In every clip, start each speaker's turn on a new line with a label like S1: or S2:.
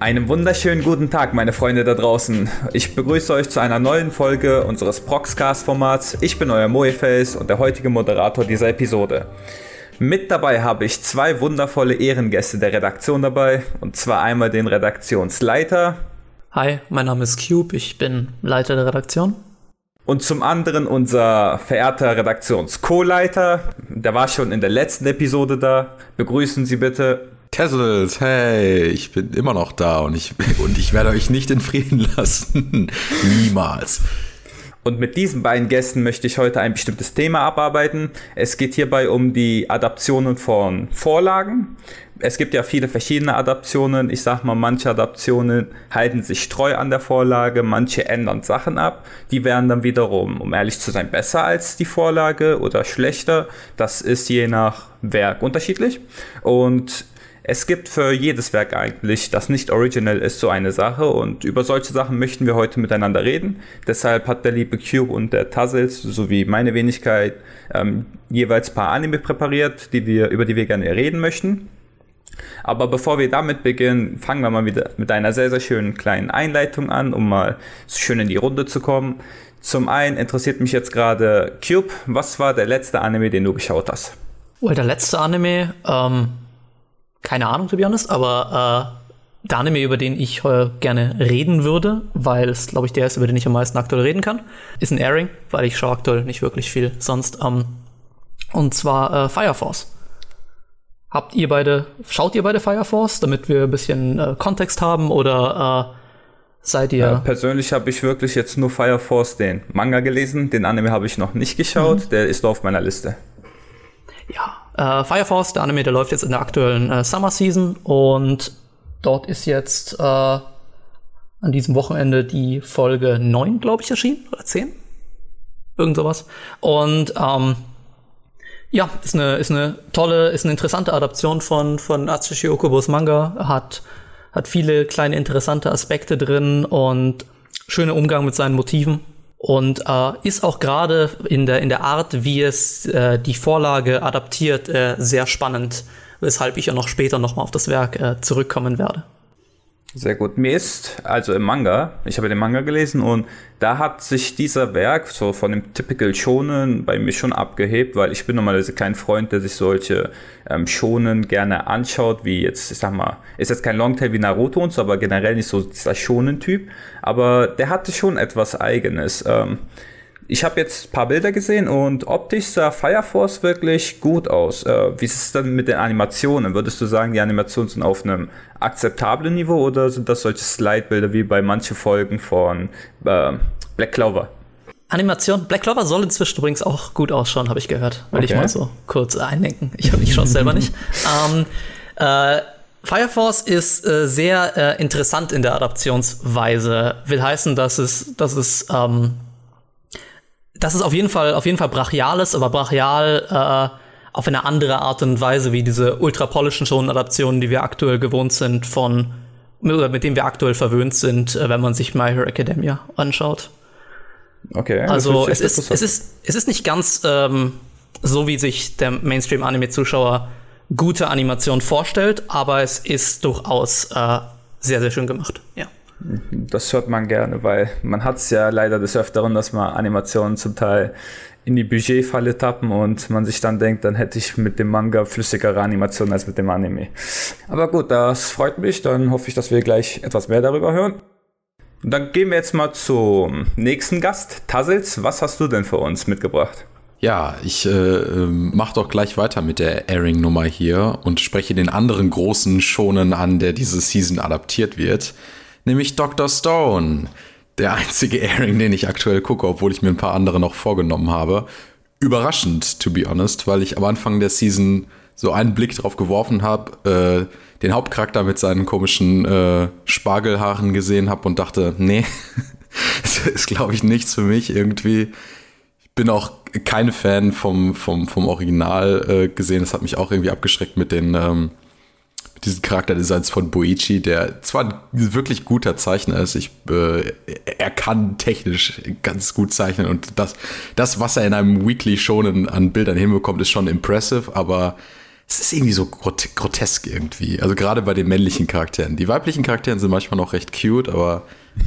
S1: Einen wunderschönen guten Tag, meine Freunde da draußen. Ich begrüße euch zu einer neuen Folge unseres Proxcast-Formats. Ich bin euer Moeface und der heutige Moderator dieser Episode. Mit dabei habe ich zwei wundervolle Ehrengäste der Redaktion dabei. Und zwar einmal den Redaktionsleiter.
S2: Hi, mein Name ist Cube, ich bin Leiter der Redaktion.
S1: Und zum anderen unser verehrter Redaktions-Co-Leiter. Der war schon in der letzten Episode da. Begrüßen Sie bitte
S3: Kessels, hey, ich bin immer noch da und ich, und ich werde euch nicht in Frieden lassen. Niemals.
S1: Und mit diesen beiden Gästen möchte ich heute ein bestimmtes Thema abarbeiten. Es geht hierbei um die Adaptionen von Vorlagen. Es gibt ja viele verschiedene Adaptionen. Ich sag mal, manche Adaptionen halten sich treu an der Vorlage, manche ändern Sachen ab. Die werden dann wiederum, um ehrlich zu sein, besser als die Vorlage oder schlechter. Das ist je nach Werk unterschiedlich. Und es gibt für jedes Werk eigentlich, das nicht original ist, so eine Sache und über solche Sachen möchten wir heute miteinander reden. Deshalb hat der liebe Cube und der Tazzles sowie meine Wenigkeit ähm, jeweils paar Anime präpariert, die wir, über die wir gerne reden möchten. Aber bevor wir damit beginnen, fangen wir mal wieder mit einer sehr, sehr schönen kleinen Einleitung an, um mal schön in die Runde zu kommen. Zum einen interessiert mich jetzt gerade Cube, was war der letzte Anime, den du geschaut hast?
S2: Well, der letzte Anime, ähm, keine Ahnung, to be honest, aber äh, der Anime, über den ich äh, gerne reden würde, weil es, glaube ich, der ist, über den ich am meisten aktuell reden kann, ist ein Airing, weil ich schaue aktuell nicht wirklich viel sonst. Ähm, und zwar äh, Fire Force. Habt ihr beide, schaut ihr beide Fire Force, damit wir ein bisschen äh, Kontext haben oder äh, seid ihr? Ja,
S1: persönlich habe ich wirklich jetzt nur Fire Force den Manga gelesen, den Anime habe ich noch nicht geschaut, mhm. der ist auf meiner Liste.
S2: Ja, äh, Fire Force, der Anime, der läuft jetzt in der aktuellen äh, Summer Season und dort ist jetzt äh, an diesem Wochenende die Folge 9, glaube ich, erschienen. Oder 10? Irgend sowas. Und ähm, ja, ist eine, ist eine tolle, ist eine interessante Adaption von, von Atsushi Okubos Manga. Hat, hat viele kleine interessante Aspekte drin und schöner Umgang mit seinen Motiven und äh, ist auch gerade in der, in der Art, wie es äh, die Vorlage adaptiert, äh, sehr spannend, weshalb ich ja noch später nochmal auf das Werk äh, zurückkommen werde.
S1: Sehr gut. Mir ist, also im Manga, ich habe den Manga gelesen und da hat sich dieser Werk so von dem Typical Shonen bei mir schon abgehebt, weil ich bin normalerweise kein Freund, der sich solche ähm, Shonen gerne anschaut, wie jetzt, ich sag mal, ist jetzt kein Longtail wie Naruto und so, aber generell nicht so dieser Shonen-Typ. Aber der hatte schon etwas Eigenes. Ähm, ich habe jetzt ein paar Bilder gesehen und optisch sah Fire Force wirklich gut aus. Äh, wie ist es dann mit den Animationen? Würdest du sagen, die Animationen sind auf einem akzeptablen Niveau oder sind das solche Slide-Bilder wie bei manchen Folgen von äh, Black Clover?
S2: Animation, Black Clover soll inzwischen übrigens auch gut ausschauen, habe ich gehört. Will okay. ich mal so kurz eindenken. Ich, ich schaue es selber nicht. Ähm, äh, Fire Force ist äh, sehr äh, interessant in der Adaptionsweise. Will heißen, dass es, dass es ähm, das ist auf jeden Fall, auf jeden Fall brachial ist, aber brachial äh, auf eine andere Art und Weise wie diese ultra-polischen Shonen-Adaptionen, die wir aktuell gewohnt sind von, oder mit denen wir aktuell verwöhnt sind, äh, wenn man sich My Hero Academia anschaut. Okay. Also es ist, es ist, es ist nicht ganz ähm, so, wie sich der Mainstream-Anime-Zuschauer gute Animation vorstellt, aber es ist durchaus äh, sehr, sehr schön gemacht. Ja.
S1: Das hört man gerne, weil man hat es ja leider des Öfteren, dass man Animationen zum Teil in die Budgetfalle tappen und man sich dann denkt, dann hätte ich mit dem Manga flüssigere Animationen als mit dem Anime. Aber gut, das freut mich. Dann hoffe ich, dass wir gleich etwas mehr darüber hören. Dann gehen wir jetzt mal zum nächsten Gast. Tassels, was hast du denn für uns mitgebracht?
S3: Ja, ich äh, ähm, mach doch gleich weiter mit der Airing-Nummer hier und spreche den anderen großen Schonen an, der diese Season adaptiert wird nämlich Dr. Stone. Der einzige Airing, den ich aktuell gucke, obwohl ich mir ein paar andere noch vorgenommen habe. Überraschend, to be honest, weil ich am Anfang der Season so einen Blick drauf geworfen habe, äh, den Hauptcharakter mit seinen komischen äh, Spargelhaaren gesehen habe und dachte, nee, das ist, glaube ich, nichts für mich irgendwie. Ich bin auch keine Fan vom, vom, vom Original äh, gesehen. Das hat mich auch irgendwie abgeschreckt mit den ähm, diesen Charakterdesigns von Boichi, der zwar ein wirklich guter Zeichner ist, ich, äh, er kann technisch ganz gut zeichnen und das, das, was er in einem Weekly Shonen an Bildern hinbekommt, ist schon impressive, aber es ist irgendwie so grot grotesk irgendwie. Also gerade bei den männlichen Charakteren. Die weiblichen Charakteren sind manchmal noch recht cute, aber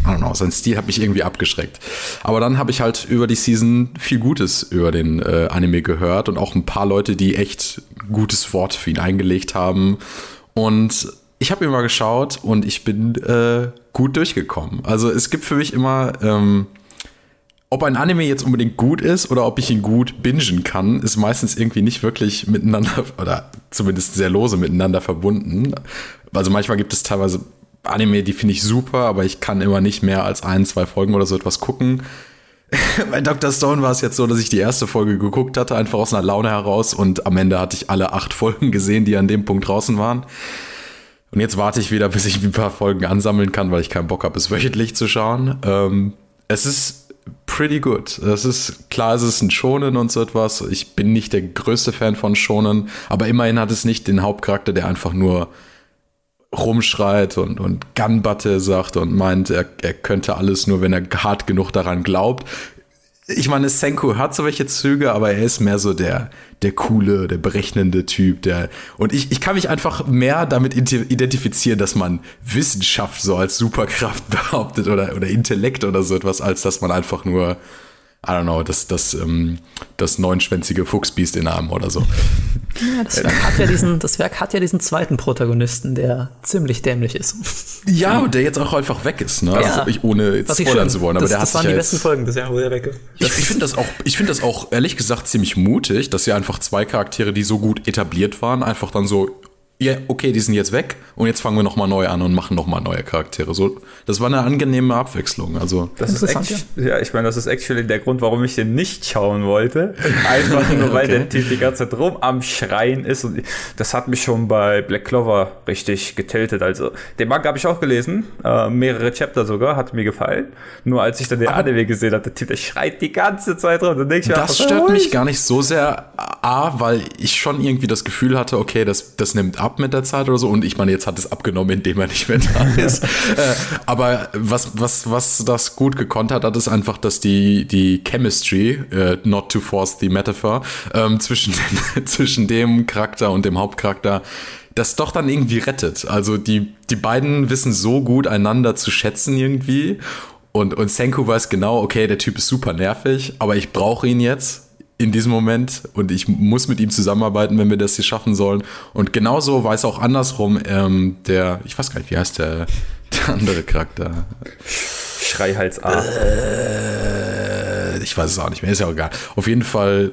S3: I don't know, sein Stil hat mich irgendwie abgeschreckt. Aber dann habe ich halt über die Season viel Gutes über den äh, Anime gehört und auch ein paar Leute, die echt gutes Wort für ihn eingelegt haben. Und ich habe mal geschaut und ich bin äh, gut durchgekommen. Also es gibt für mich immer ähm, ob ein Anime jetzt unbedingt gut ist oder ob ich ihn gut bingen kann, ist meistens irgendwie nicht wirklich miteinander oder zumindest sehr lose miteinander verbunden. Also manchmal gibt es teilweise Anime, die finde ich super, aber ich kann immer nicht mehr als ein, zwei Folgen oder so etwas gucken. Bei Dr. Stone war es jetzt so, dass ich die erste Folge geguckt hatte, einfach aus einer Laune heraus und am Ende hatte ich alle acht Folgen gesehen, die an dem Punkt draußen waren. Und jetzt warte ich wieder, bis ich ein paar Folgen ansammeln kann, weil ich keinen Bock habe, es wöchentlich zu schauen. Ähm, es ist pretty good. Das ist klar, es ist ein Shonen und so etwas. Ich bin nicht der größte Fan von Shonen, aber immerhin hat es nicht den Hauptcharakter, der einfach nur rumschreit und, und Gunbutte sagt und meint, er, er könnte alles nur, wenn er hart genug daran glaubt. Ich meine, Senku hat so welche Züge, aber er ist mehr so der, der coole, der berechnende Typ, der, und ich, ich kann mich einfach mehr damit identifizieren, dass man Wissenschaft so als Superkraft behauptet oder, oder Intellekt oder so etwas, als dass man einfach nur I don't know, das, das, ähm, das neunschwänzige Fuchsbiest in Arm oder so.
S2: Ja, das Werk, hat ja diesen, das Werk hat ja diesen zweiten Protagonisten, der ziemlich dämlich ist.
S3: Ja, und der jetzt auch einfach weg ist, ne? Ja. Also ich, ohne jetzt spoilern zu wollen, aber
S2: das,
S3: der
S2: das
S3: hat
S2: waren
S3: sich
S2: die
S3: ja
S2: besten Folgen bisher, wo der weg ist.
S3: Ich, ich finde das, auch, ich find das auch, ehrlich gesagt, ziemlich mutig, dass sie einfach zwei Charaktere, die so gut etabliert waren, einfach dann so ja, okay, die sind jetzt weg und jetzt fangen wir nochmal neu an und machen nochmal neue Charaktere. So, das war eine angenehme Abwechslung. Also,
S1: das ist echt, ja. ja, ich meine, das ist actually der Grund, warum ich den nicht schauen wollte. Einfach nur, weil okay. der Typ die ganze Zeit rum am Schreien ist. Und das hat mich schon bei Black Clover richtig getiltet. Also, den Manga habe ich auch gelesen, äh, mehrere Chapter sogar, hat mir gefallen. Nur als ich dann den Anime gesehen habe, der Typ, der schreit die ganze Zeit rum. Dann
S3: ich das stört mich gar nicht so sehr, A, weil ich schon irgendwie das Gefühl hatte, okay, das, das nimmt ab mit der Zeit oder so. Und ich meine, jetzt hat es abgenommen, indem er nicht mehr da ist. äh, aber was, was, was das gut gekonnt hat, hat ist einfach, dass die, die Chemistry, äh, not to force the metaphor, ähm, zwischen, den, zwischen dem Charakter und dem Hauptcharakter das doch dann irgendwie rettet. Also die, die beiden wissen so gut einander zu schätzen irgendwie. Und, und Senku weiß genau, okay, der Typ ist super nervig, aber ich brauche ihn jetzt in diesem Moment und ich muss mit ihm zusammenarbeiten, wenn wir das hier schaffen sollen. Und genauso weiß auch andersrum ähm, der, ich weiß gar nicht, wie heißt der, der andere Charakter?
S1: Schreihals A.
S3: Äh, ich weiß es auch nicht mehr, ist ja auch egal. Auf jeden Fall,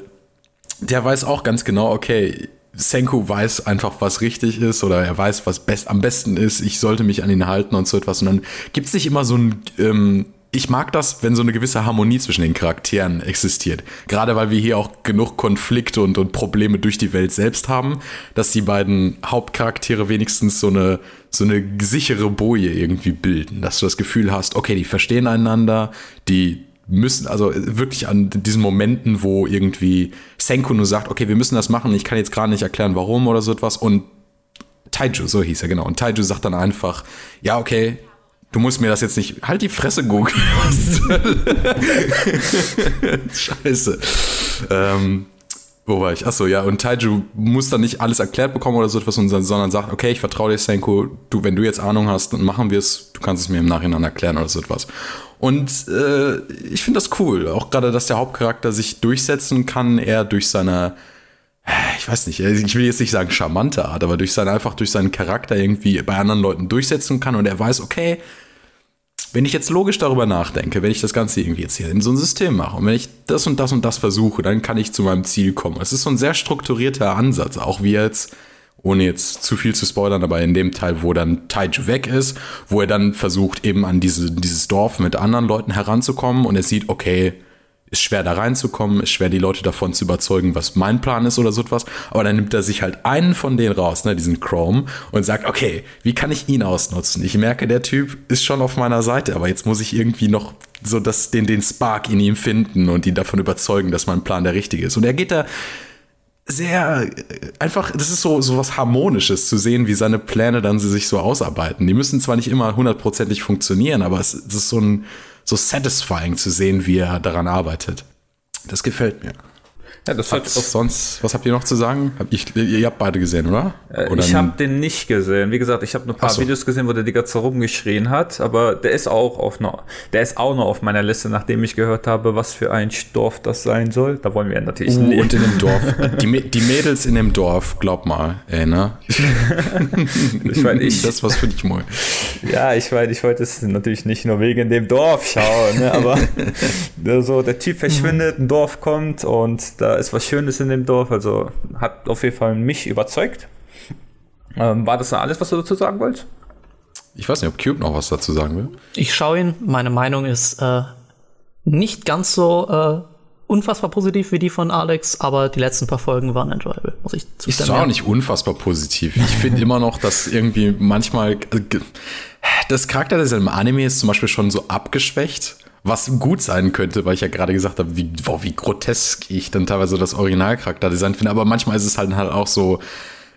S3: der weiß auch ganz genau, okay, Senku weiß einfach, was richtig ist oder er weiß, was best, am besten ist. Ich sollte mich an ihn halten und so etwas. Und dann gibt es nicht immer so ein ähm, ich mag das, wenn so eine gewisse Harmonie zwischen den Charakteren existiert. Gerade weil wir hier auch genug Konflikte und, und Probleme durch die Welt selbst haben, dass die beiden Hauptcharaktere wenigstens so eine, so eine sichere Boje irgendwie bilden. Dass du das Gefühl hast, okay, die verstehen einander, die müssen, also wirklich an diesen Momenten, wo irgendwie Senku nur sagt, okay, wir müssen das machen, ich kann jetzt gerade nicht erklären, warum oder so etwas und Taiju, so hieß er genau. Und Taiju sagt dann einfach, ja, okay, Du musst mir das jetzt nicht. Halt die Fresse, Google. Scheiße. Ähm, wo war ich? Achso, ja, und Taiju muss dann nicht alles erklärt bekommen oder so etwas, sondern sagt, okay, ich vertraue dir, Senko, du, wenn du jetzt Ahnung hast, dann machen wir es, du kannst es mir im Nachhinein erklären oder so etwas. Und äh, ich finde das cool. Auch gerade, dass der Hauptcharakter sich durchsetzen kann, er durch seine ich weiß nicht, ich will jetzt nicht sagen charmante Art, aber durch seine, einfach durch seinen Charakter irgendwie bei anderen Leuten durchsetzen kann und er weiß, okay, wenn ich jetzt logisch darüber nachdenke, wenn ich das Ganze irgendwie jetzt hier in so ein System mache und wenn ich das und das und das versuche, dann kann ich zu meinem Ziel kommen. Es ist so ein sehr strukturierter Ansatz, auch wie jetzt, ohne jetzt zu viel zu spoilern, aber in dem Teil, wo dann Taiju weg ist, wo er dann versucht, eben an diese, dieses Dorf mit anderen Leuten heranzukommen und er sieht, okay, ist schwer da reinzukommen, ist schwer die Leute davon zu überzeugen, was mein Plan ist oder so etwas. Aber dann nimmt er sich halt einen von denen raus, ne, diesen Chrome, und sagt, okay, wie kann ich ihn ausnutzen? Ich merke, der Typ ist schon auf meiner Seite, aber jetzt muss ich irgendwie noch so das, den, den Spark in ihm finden und ihn davon überzeugen, dass mein Plan der richtige ist. Und er geht da sehr einfach, das ist so, so was Harmonisches zu sehen, wie seine Pläne dann sie sich so ausarbeiten. Die müssen zwar nicht immer hundertprozentig funktionieren, aber es, es ist so ein, so satisfying zu sehen, wie er daran arbeitet. Das gefällt mir. Ja, das hat sonst, was habt ihr noch zu sagen? Ich, ihr habt beide gesehen, oder?
S1: Äh,
S3: oder
S1: ich habe den nicht gesehen. Wie gesagt, ich habe ein paar so. Videos gesehen, wo der die ganze rumgeschrien hat, aber der ist auch auf noch, der ist auch noch auf meiner Liste, nachdem ich gehört habe, was für ein Dorf das sein soll. Da wollen wir natürlich
S3: uh, Und in dem Dorf. Die, die, Mädels in dem Dorf, glaub mal, ey, ne? ich mein, ich, das was für dich mal.
S1: Ja, ich weiß, ich wollte es natürlich nicht nur wegen dem Dorf schauen, ne, aber so der Typ verschwindet, ein Dorf kommt und da ist was Schönes in dem Dorf. Also hat auf jeden Fall mich überzeugt. Ähm, war das alles, was du dazu sagen wolltest?
S3: Ich weiß nicht, ob Cube noch was dazu sagen will.
S2: Ich schaue ihn. Meine Meinung ist äh, nicht ganz so äh, unfassbar positiv wie die von Alex, aber die letzten paar Folgen waren enjoyable, muss ich
S3: zugeben. Ist auch nicht unfassbar positiv. Ich finde immer noch, dass irgendwie manchmal äh, das Charakterdesign im Anime ist zum Beispiel schon so abgeschwächt was gut sein könnte, weil ich ja gerade gesagt habe, wie, wow, wie grotesk ich dann teilweise das Originalcharakterdesign finde. Aber manchmal ist es halt, halt auch so,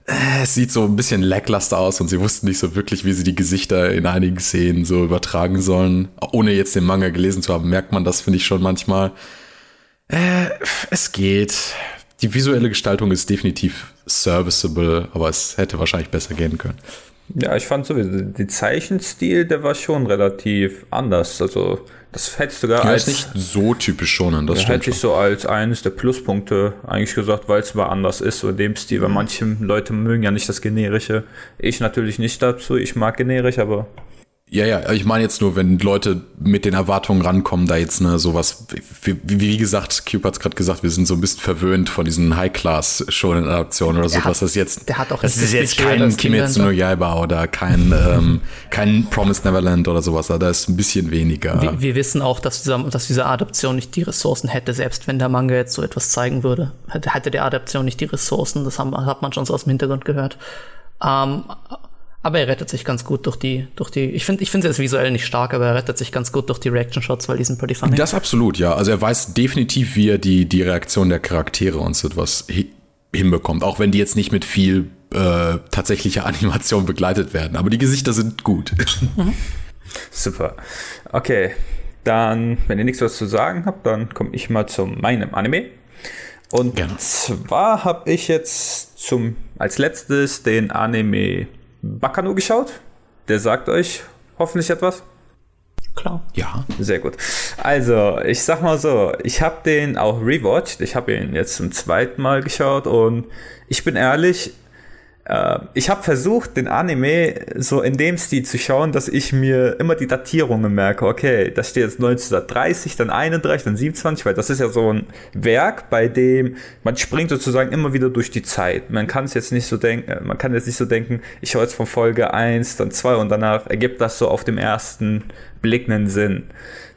S3: äh, es sieht so ein bisschen lackluster aus und sie wussten nicht so wirklich, wie sie die Gesichter in einigen Szenen so übertragen sollen. Ohne jetzt den Manga gelesen zu haben, merkt man das, finde ich schon manchmal. Äh, es geht. Die visuelle Gestaltung ist definitiv serviceable, aber es hätte wahrscheinlich besser gehen können.
S1: Ja, ich fand sowieso, die Zeichenstil, der war schon relativ anders. Also das hätte ich sogar
S3: ja, als. nicht so typisch schon,
S1: das hätte ich so als eines der Pluspunkte eigentlich gesagt, weil es mal anders ist, so in dem Stil, weil manche Leute mögen ja nicht das Generische. Ich natürlich nicht dazu, ich mag generisch, aber
S3: ja, ja, ich meine jetzt nur, wenn Leute mit den Erwartungen rankommen, da jetzt ne, sowas, wie, wie gesagt, Cube hat es gerade gesagt, wir sind so ein bisschen verwöhnt von diesen High-Class-Shonen-Adaptionen oder sowas. Das ist jetzt,
S2: der hat auch
S3: das ist jetzt kein Kimetsu no Yaiba oder kein, ähm, kein Promised Neverland oder sowas, da ist ein bisschen weniger.
S2: Wir, wir wissen auch, dass, dieser, dass diese Adaption nicht die Ressourcen hätte, selbst wenn der Manga jetzt so etwas zeigen würde. Hätte, der Adaption nicht die Ressourcen, das haben, hat man schon so aus dem Hintergrund gehört. Ähm, aber er rettet sich ganz gut durch die, durch die. Ich finde, ich finde es visuell nicht stark, aber er rettet sich ganz gut durch die Reaction Shots, weil die sind pretty funny.
S3: Das absolut, ja. Also er weiß definitiv, wie er die, die Reaktion der Charaktere und so etwas hinbekommt. Auch wenn die jetzt nicht mit viel äh, tatsächlicher Animation begleitet werden. Aber die Gesichter sind gut. Mhm.
S1: Super. Okay. Dann, wenn ihr nichts was zu sagen habt, dann komme ich mal zu meinem Anime. Und Gerne. zwar habe ich jetzt zum als letztes den Anime Bakano geschaut. Der sagt euch hoffentlich etwas.
S2: Klar.
S3: Ja.
S1: Sehr gut. Also, ich sag mal so, ich habe den auch rewatcht. Ich habe ihn jetzt zum zweiten Mal geschaut und ich bin ehrlich, ich habe versucht, den Anime so in dem Stil zu schauen, dass ich mir immer die Datierungen merke. Okay, da steht jetzt 1930, dann 31, dann 27, weil das ist ja so ein Werk, bei dem man springt sozusagen immer wieder durch die Zeit. Man kann es jetzt nicht so denken, äh, man kann jetzt nicht so denken, ich schaue jetzt von Folge 1, dann 2 und danach ergibt das so auf dem ersten Blick einen Sinn.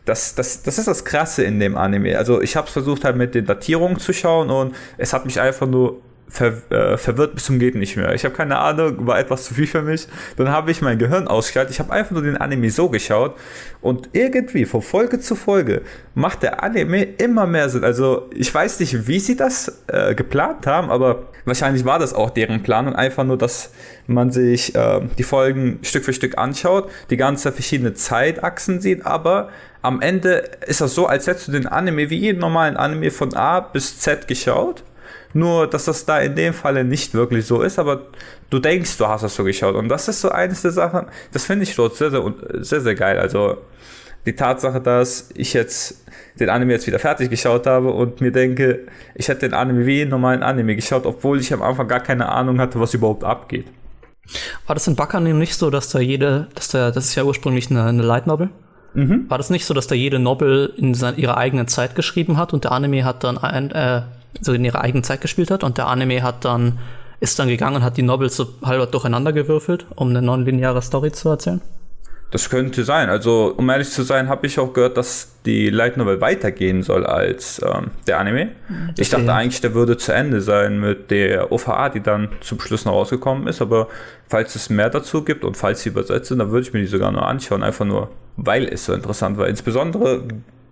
S1: Das, das, das ist das Krasse in dem Anime. Also ich habe es versucht halt mit den Datierungen zu schauen und es hat mich einfach nur ver, äh, verwirrt bis zum geht nicht mehr. Ich habe keine Ahnung, war etwas zu viel für mich. Dann habe ich mein Gehirn ausgeschaltet. Ich habe einfach nur den Anime so geschaut und irgendwie von Folge zu Folge macht der Anime immer mehr Sinn. Also ich weiß nicht, wie sie das äh, geplant haben, aber wahrscheinlich war das auch deren Plan und einfach nur, dass man sich äh, die Folgen Stück für Stück anschaut, die ganze verschiedene Zeitachsen sieht, aber am Ende ist das so, als hättest du den Anime wie jeden normalen Anime von A bis Z geschaut nur, dass das da in dem Falle nicht wirklich so ist, aber du denkst, du hast das so geschaut. Und das ist so eines der Sachen, das finde ich dort sehr, sehr, sehr, sehr geil. Also die Tatsache, dass ich jetzt den Anime jetzt wieder fertig geschaut habe und mir denke, ich hätte den Anime wie einen normalen Anime geschaut, obwohl ich am Anfang gar keine Ahnung hatte, was überhaupt abgeht.
S2: War das in Bakanim nicht so, dass da jede, dass da, das ist ja ursprünglich eine, eine Light Novel? Mhm. War das nicht so, dass da jede Novel in seiner, ihrer eigenen Zeit geschrieben hat und der Anime hat dann ein, äh, so in ihrer eigenen Zeit gespielt hat und der Anime hat dann ist dann gegangen und hat die Novels so halber durcheinander gewürfelt, um eine nonlineare Story zu erzählen.
S1: Das könnte sein. Also, um ehrlich zu sein, habe ich auch gehört, dass die Light Novel weitergehen soll als ähm, der Anime. Mhm, ich dachte eigentlich, der würde zu Ende sein mit der OVA, die dann zum Schluss noch rausgekommen ist. Aber falls es mehr dazu gibt und falls sie übersetzt sind, dann würde ich mir die sogar nur anschauen. Einfach nur, weil es so interessant war. Insbesondere,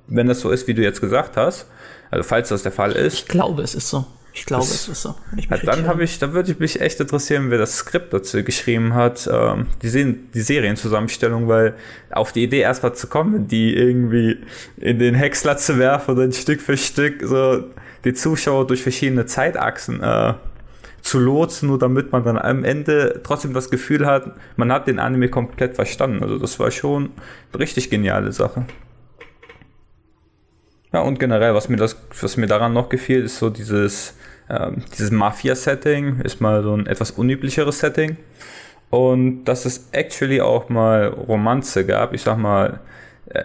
S1: wenn das so ist, wie du jetzt gesagt hast, also falls das der Fall ist.
S2: Ich glaube, es ist so. Ich glaube, es ist so.
S1: Ja, dann habe ich, da würde ich mich echt interessieren, wer das Skript dazu geschrieben hat, ähm, die, sehen, die Serienzusammenstellung, weil auf die Idee erstmal zu kommen, die irgendwie in den Häcksler zu werfen und dann Stück für Stück so die Zuschauer durch verschiedene Zeitachsen äh, zu lotsen, nur damit man dann am Ende trotzdem das Gefühl hat, man hat den Anime komplett verstanden. Also das war schon eine richtig geniale Sache. Ja, und generell, was mir, das, was mir daran noch gefiel, ist so dieses, ähm, dieses Mafia-Setting, ist mal so ein etwas unüblicheres Setting. Und dass es actually auch mal Romanze gab, ich sag mal, äh,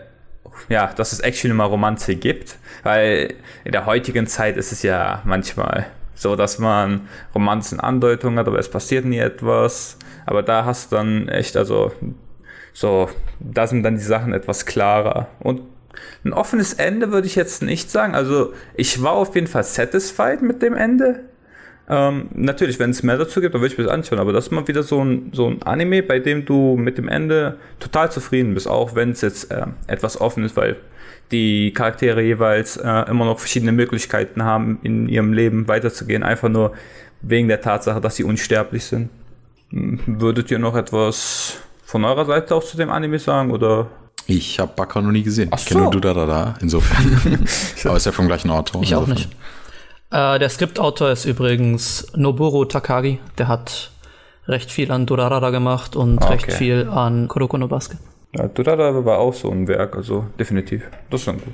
S1: ja, dass es actually mal Romanze gibt, weil in der heutigen Zeit ist es ja manchmal so, dass man Romanzen Andeutungen hat, aber es passiert nie etwas. Aber da hast du dann echt, also, so, da sind dann die Sachen etwas klarer. Und ein offenes Ende würde ich jetzt nicht sagen. Also ich war auf jeden Fall satisfied mit dem Ende. Ähm, natürlich, wenn es mehr dazu gibt, dann würde ich mir das anschauen. Aber das ist mal wieder so ein, so ein Anime, bei dem du mit dem Ende total zufrieden bist, auch wenn es jetzt äh, etwas offen ist, weil die Charaktere jeweils äh, immer noch verschiedene Möglichkeiten haben, in ihrem Leben weiterzugehen, einfach nur wegen der Tatsache, dass sie unsterblich sind. Hm, würdet ihr noch etwas von eurer Seite auch zu dem Anime sagen oder
S3: ich habe Baka noch nie gesehen. Ach ich kenne nur Du Da Da Da, insofern. Aber ist ja vom gleichen Autor.
S2: Ich auch nicht. Äh, der Skriptautor ist übrigens Noboru Takagi. Der hat recht viel an Durarara gemacht und okay. recht viel an Kuroko no Basket.
S1: Ja, Durarara war auch so ein Werk, also definitiv. Das ist dann gut.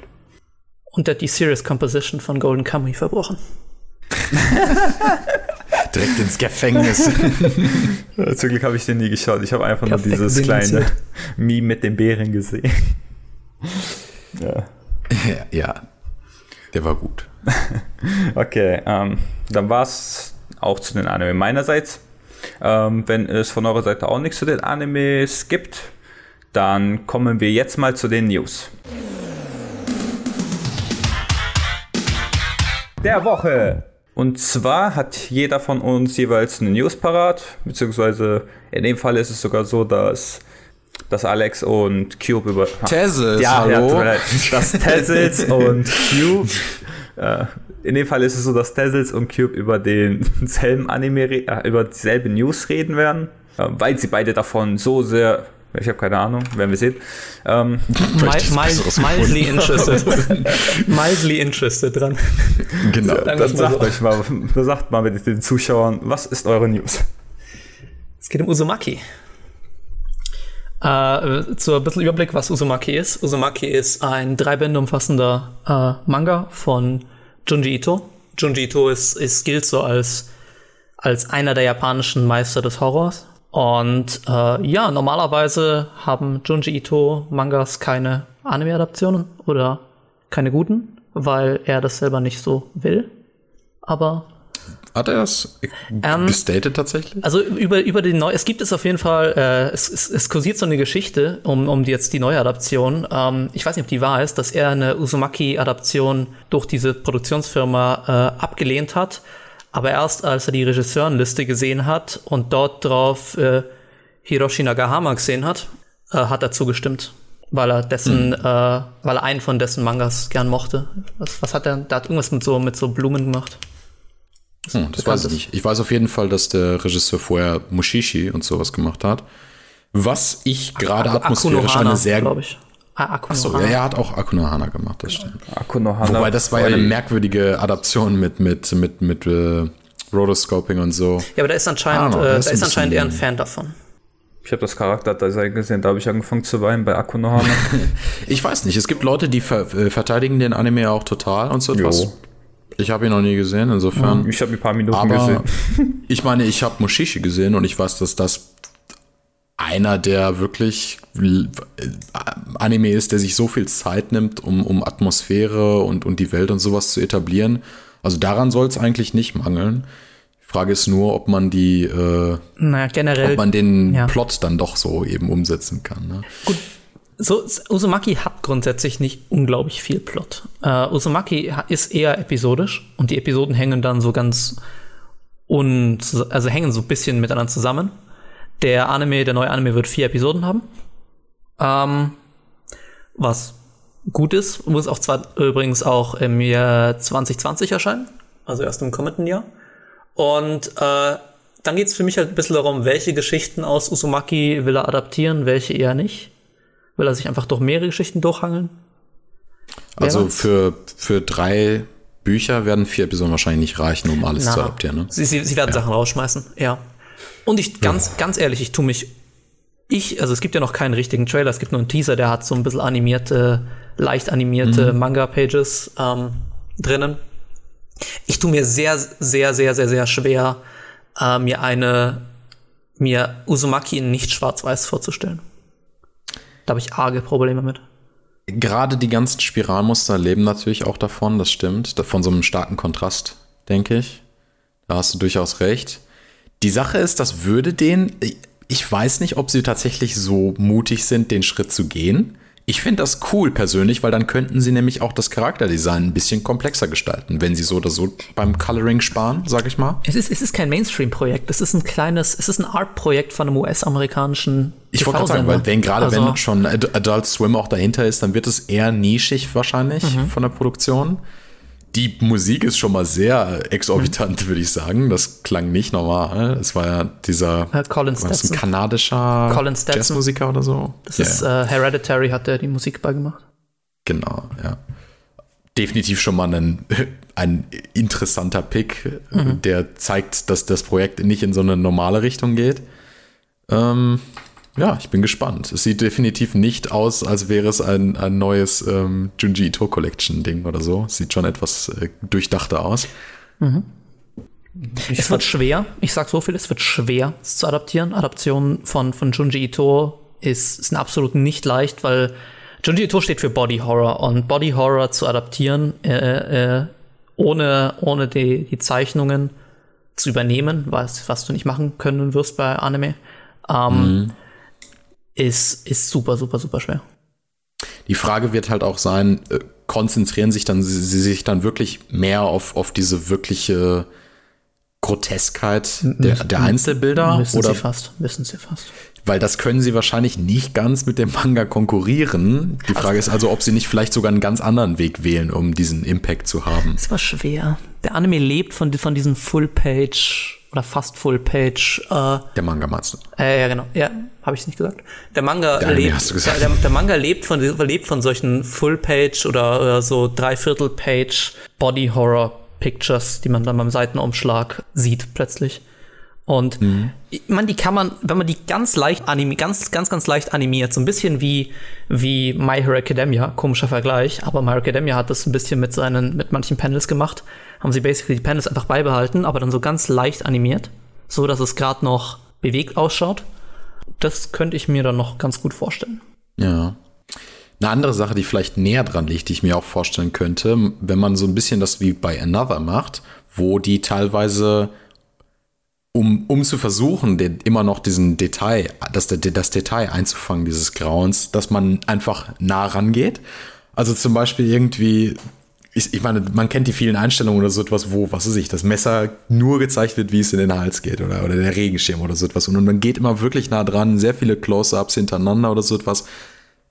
S2: Und der hat die Serious Composition von Golden Kamuy verbrochen.
S3: Direkt ins Gefängnis.
S1: Zum Glück habe ich den nie geschaut. Ich habe einfach nur dieses kleine Meme mit den Bären gesehen.
S3: ja. ja. ja. Der war gut.
S1: okay, ähm, dann war es auch zu den Anime meinerseits. Ähm, wenn es von eurer Seite auch nichts zu den Animes gibt, dann kommen wir jetzt mal zu den News. Der Woche. Und zwar hat jeder von uns jeweils eine News parat, beziehungsweise in dem Fall ist es sogar so, dass, dass Alex und Cube über.
S3: Tessels,
S1: ja, hallo? Ja, dass Tessels und Cube. Äh, in dem Fall ist es so, dass Tessels und Cube über denselben Anime, äh, über dieselbe News reden werden, äh, weil sie beide davon so sehr ich habe keine Ahnung, werden wir sehen. Ähm,
S2: mildly interested. mildly interested dran.
S1: Genau. Dann, dann sagt so. euch mal, sagt mal mit den Zuschauern, was ist eure News?
S2: Es geht um Uzumaki. Äh, zu ein bisschen Überblick, was Uzumaki ist. Uzumaki ist ein drei Bände umfassender äh, Manga von Junji Ito. Junji Ito ist, ist gilt so als, als einer der japanischen Meister des Horrors. Und äh, ja, normalerweise haben Junji Ito Mangas keine Anime-Adaptionen oder keine guten, weil er das selber nicht so will. Aber
S3: hat er das ähm, gestated tatsächlich?
S2: Also über, über die neue, es gibt es auf jeden Fall, äh, es, es, es kursiert so eine Geschichte um, um jetzt die neue Adaption. Ähm, ich weiß nicht, ob die wahr ist, dass er eine Uzumaki-Adaption durch diese Produktionsfirma äh, abgelehnt hat aber erst als er die Regisseurenliste gesehen hat und dort drauf äh, Hiroshi Nagahama gesehen hat, äh, hat er zugestimmt. Weil er dessen, mhm. äh, weil er einen von dessen Mangas gern mochte. Was, was hat er? Der hat irgendwas mit so, mit so Blumen gemacht.
S3: Hm, das weiß ich nicht. Ich weiß auf jeden Fall, dass der Regisseur vorher Mushishi und sowas gemacht hat. Was ich gerade atmosphärisch eine sehr. Ah, Achso, ja, er hat auch Akunohana gemacht, das stimmt. Akunohana. Wobei das war ja eine merkwürdige Adaption mit, mit, mit, mit äh, Rotoscoping und so.
S2: Ja, aber da ist anscheinend, know, äh, ist, ist anscheinend eher ein Fan davon.
S1: Ich habe das Charakterdesign gesehen, da habe ich angefangen zu weinen bei Akunohana.
S3: ich weiß nicht, es gibt Leute, die ver äh, verteidigen den Anime auch total und so etwas. Ich habe ihn noch nie gesehen, insofern.
S1: Ich habe ein paar Minuten aber gesehen.
S3: ich meine, ich habe Mushishi gesehen und ich weiß, dass das einer der wirklich äh, Anime ist, der sich so viel Zeit nimmt, um, um Atmosphäre und, und die Welt und sowas zu etablieren. Also daran soll es eigentlich nicht mangeln. Die Frage ist nur, ob man die, äh,
S2: naja, generell,
S3: ob man den ja. Plot dann doch so eben umsetzen kann. Ne?
S2: Gut, so, Uzumaki hat grundsätzlich nicht unglaublich viel Plot. Uh, Uzumaki ist eher episodisch und die Episoden hängen dann so ganz und also hängen so ein bisschen miteinander zusammen. Der Anime, der neue Anime wird vier Episoden haben. Ähm, was gut ist, muss auch zwar übrigens auch im Jahr 2020 erscheinen. also erst im kommenden Jahr. Und äh, dann geht es für mich halt ein bisschen darum, welche Geschichten aus Uzumaki will er adaptieren, welche eher nicht. Will er sich einfach durch mehrere Geschichten durchhangeln?
S3: Also für, für drei Bücher werden vier Episoden wahrscheinlich nicht reichen, um alles Na, zu adaptieren. Ne?
S2: Sie, sie, sie werden ja. Sachen rausschmeißen, ja. Und ich, ganz, ja. ganz ehrlich, ich tue mich, ich, also es gibt ja noch keinen richtigen Trailer, es gibt nur einen Teaser, der hat so ein bisschen animierte, leicht animierte mhm. Manga-Pages ähm, drinnen. Ich tue mir sehr, sehr, sehr, sehr, sehr schwer, äh, mir eine, mir Uzumaki in nicht schwarz-weiß vorzustellen. Da habe ich arge Probleme mit.
S3: Gerade die ganzen Spiralmuster leben natürlich auch davon, das stimmt. Von so einem starken Kontrast, denke ich. Da hast du durchaus recht. Die Sache ist, das würde den, ich weiß nicht, ob sie tatsächlich so mutig sind, den Schritt zu gehen. Ich finde das cool persönlich, weil dann könnten sie nämlich auch das Charakterdesign ein bisschen komplexer gestalten, wenn sie so oder so beim Coloring sparen, sag ich mal.
S2: Es ist, es ist kein Mainstream-Projekt, es ist ein kleines, es ist ein Art-Projekt von einem US-amerikanischen.
S3: Ich wollte gerade sagen, weil wenn gerade also, wenn schon Adult Swim auch dahinter ist, dann wird es eher nischig wahrscheinlich mhm. von der Produktion. Die Musik ist schon mal sehr exorbitant, mhm. würde ich sagen. Das klang nicht normal. Es war ja dieser
S2: äh, Colin
S3: was, ein kanadischer
S2: Colin
S3: Jazzmusiker oder so.
S2: Das yeah. ist äh, Hereditary, hat er die Musik beigemacht.
S3: Genau, ja. Definitiv schon mal ein, ein interessanter Pick, mhm. der zeigt, dass das Projekt nicht in so eine normale Richtung geht. Ähm, ja, ich bin gespannt. Es sieht definitiv nicht aus, als wäre es ein, ein neues ähm, Junji Ito Collection Ding oder so. Sieht schon etwas äh, durchdachter aus. Mhm.
S2: Es wird schwer, ich sag so viel, es wird schwer, es zu adaptieren. Adaption von, von Junji Ito ist, ist absolut nicht leicht, weil Junji Ito steht für Body Horror und Body Horror zu adaptieren, äh, äh, ohne, ohne die, die Zeichnungen zu übernehmen, was, was du nicht machen können wirst bei Anime. Ähm, mhm ist, ist super, super, super schwer.
S3: Die Frage wird halt auch sein, äh, konzentrieren sich dann sie, sie sich dann wirklich mehr auf, auf diese wirkliche Groteskheit der, der Einzelbilder?
S2: Müssen oder? sie fast, müssen sie fast.
S3: Weil das können sie wahrscheinlich nicht ganz mit dem Manga konkurrieren. Die Frage ist also, ob sie nicht vielleicht sogar einen ganz anderen Weg wählen, um diesen Impact zu haben.
S2: Es war schwer. Der Anime lebt von, von diesen Full-Page oder fast Full-Page. Äh,
S3: der Manga meinst du?
S2: Äh, ja, genau. Ja, habe ich nicht gesagt. Der Manga der lebt. Der, der, Manga lebt von, lebt von solchen Full-Page oder, oder so Dreiviertel-Page Body-Horror-Pictures, die man dann beim Seitenumschlag sieht plötzlich. Und mhm. man, die kann man, wenn man die ganz leicht animiert, ganz, ganz, ganz leicht animiert, so ein bisschen wie, wie My Hero Academia, komischer Vergleich, aber My Hero Academia hat das ein bisschen mit seinen, mit manchen Panels gemacht, haben sie basically die Panels einfach beibehalten, aber dann so ganz leicht animiert, so dass es gerade noch bewegt ausschaut. Das könnte ich mir dann noch ganz gut vorstellen.
S3: Ja. Eine andere Sache, die vielleicht näher dran liegt, die ich mir auch vorstellen könnte, wenn man so ein bisschen das wie bei Another macht, wo die teilweise um, um zu versuchen, den, immer noch diesen Detail, das, das Detail einzufangen, dieses Grauens, dass man einfach nah rangeht. Also zum Beispiel irgendwie, ich, ich meine, man kennt die vielen Einstellungen oder so etwas, wo, was weiß ich, das Messer nur gezeigt wird, wie es in den Hals geht oder, oder der Regenschirm oder so etwas. Und man geht immer wirklich nah dran, sehr viele Close-Ups hintereinander oder so etwas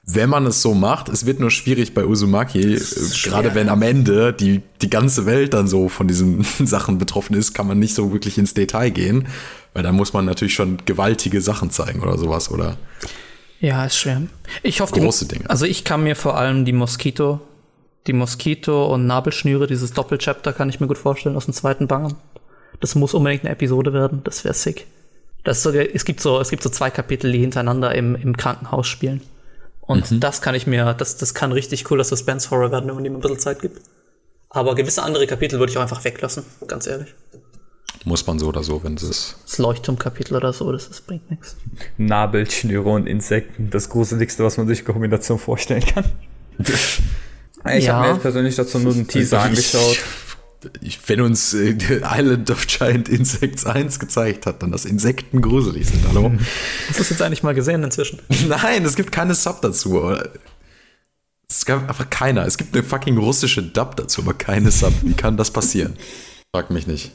S3: wenn man es so macht, es wird nur schwierig bei Uzumaki, gerade wenn am Ende die, die ganze Welt dann so von diesen Sachen betroffen ist, kann man nicht so wirklich ins Detail gehen, weil dann muss man natürlich schon gewaltige Sachen zeigen oder sowas, oder?
S2: Ja, ist schwer. Ich hoffe,
S3: große Dinge.
S2: Also ich kann mir vor allem die Moskito, die Moskito und Nabelschnüre, dieses Doppelchapter kann ich mir gut vorstellen aus dem zweiten Bang. Das muss unbedingt eine Episode werden, das wäre sick. Das sogar, es gibt so, es gibt so zwei Kapitel, die hintereinander im, im Krankenhaus spielen. Und mhm. das kann ich mir, das, das kann richtig cooler Suspense-Horror werden, wenn man ihm ein bisschen Zeit gibt. Aber gewisse andere Kapitel würde ich auch einfach weglassen, ganz ehrlich.
S3: Muss man so oder so, wenn es ist.
S2: Das Leuchtturmkapitel oder so, das, das bringt nichts.
S1: Nabelschnüre und Insekten, das gruseligste, was man sich Kombination vorstellen kann. ich ja. habe mir jetzt persönlich dazu nur einen Teaser angeschaut
S3: wenn uns äh, Island of Giant Insects 1 gezeigt hat, dann dass Insekten gruselig sind. Hallo?
S2: Hast du das jetzt eigentlich mal gesehen inzwischen?
S3: Nein, es gibt keine Sub dazu. Es gab einfach keiner. Es gibt eine fucking russische Dub dazu, aber keine Sub. Wie kann das passieren? Frag mich nicht.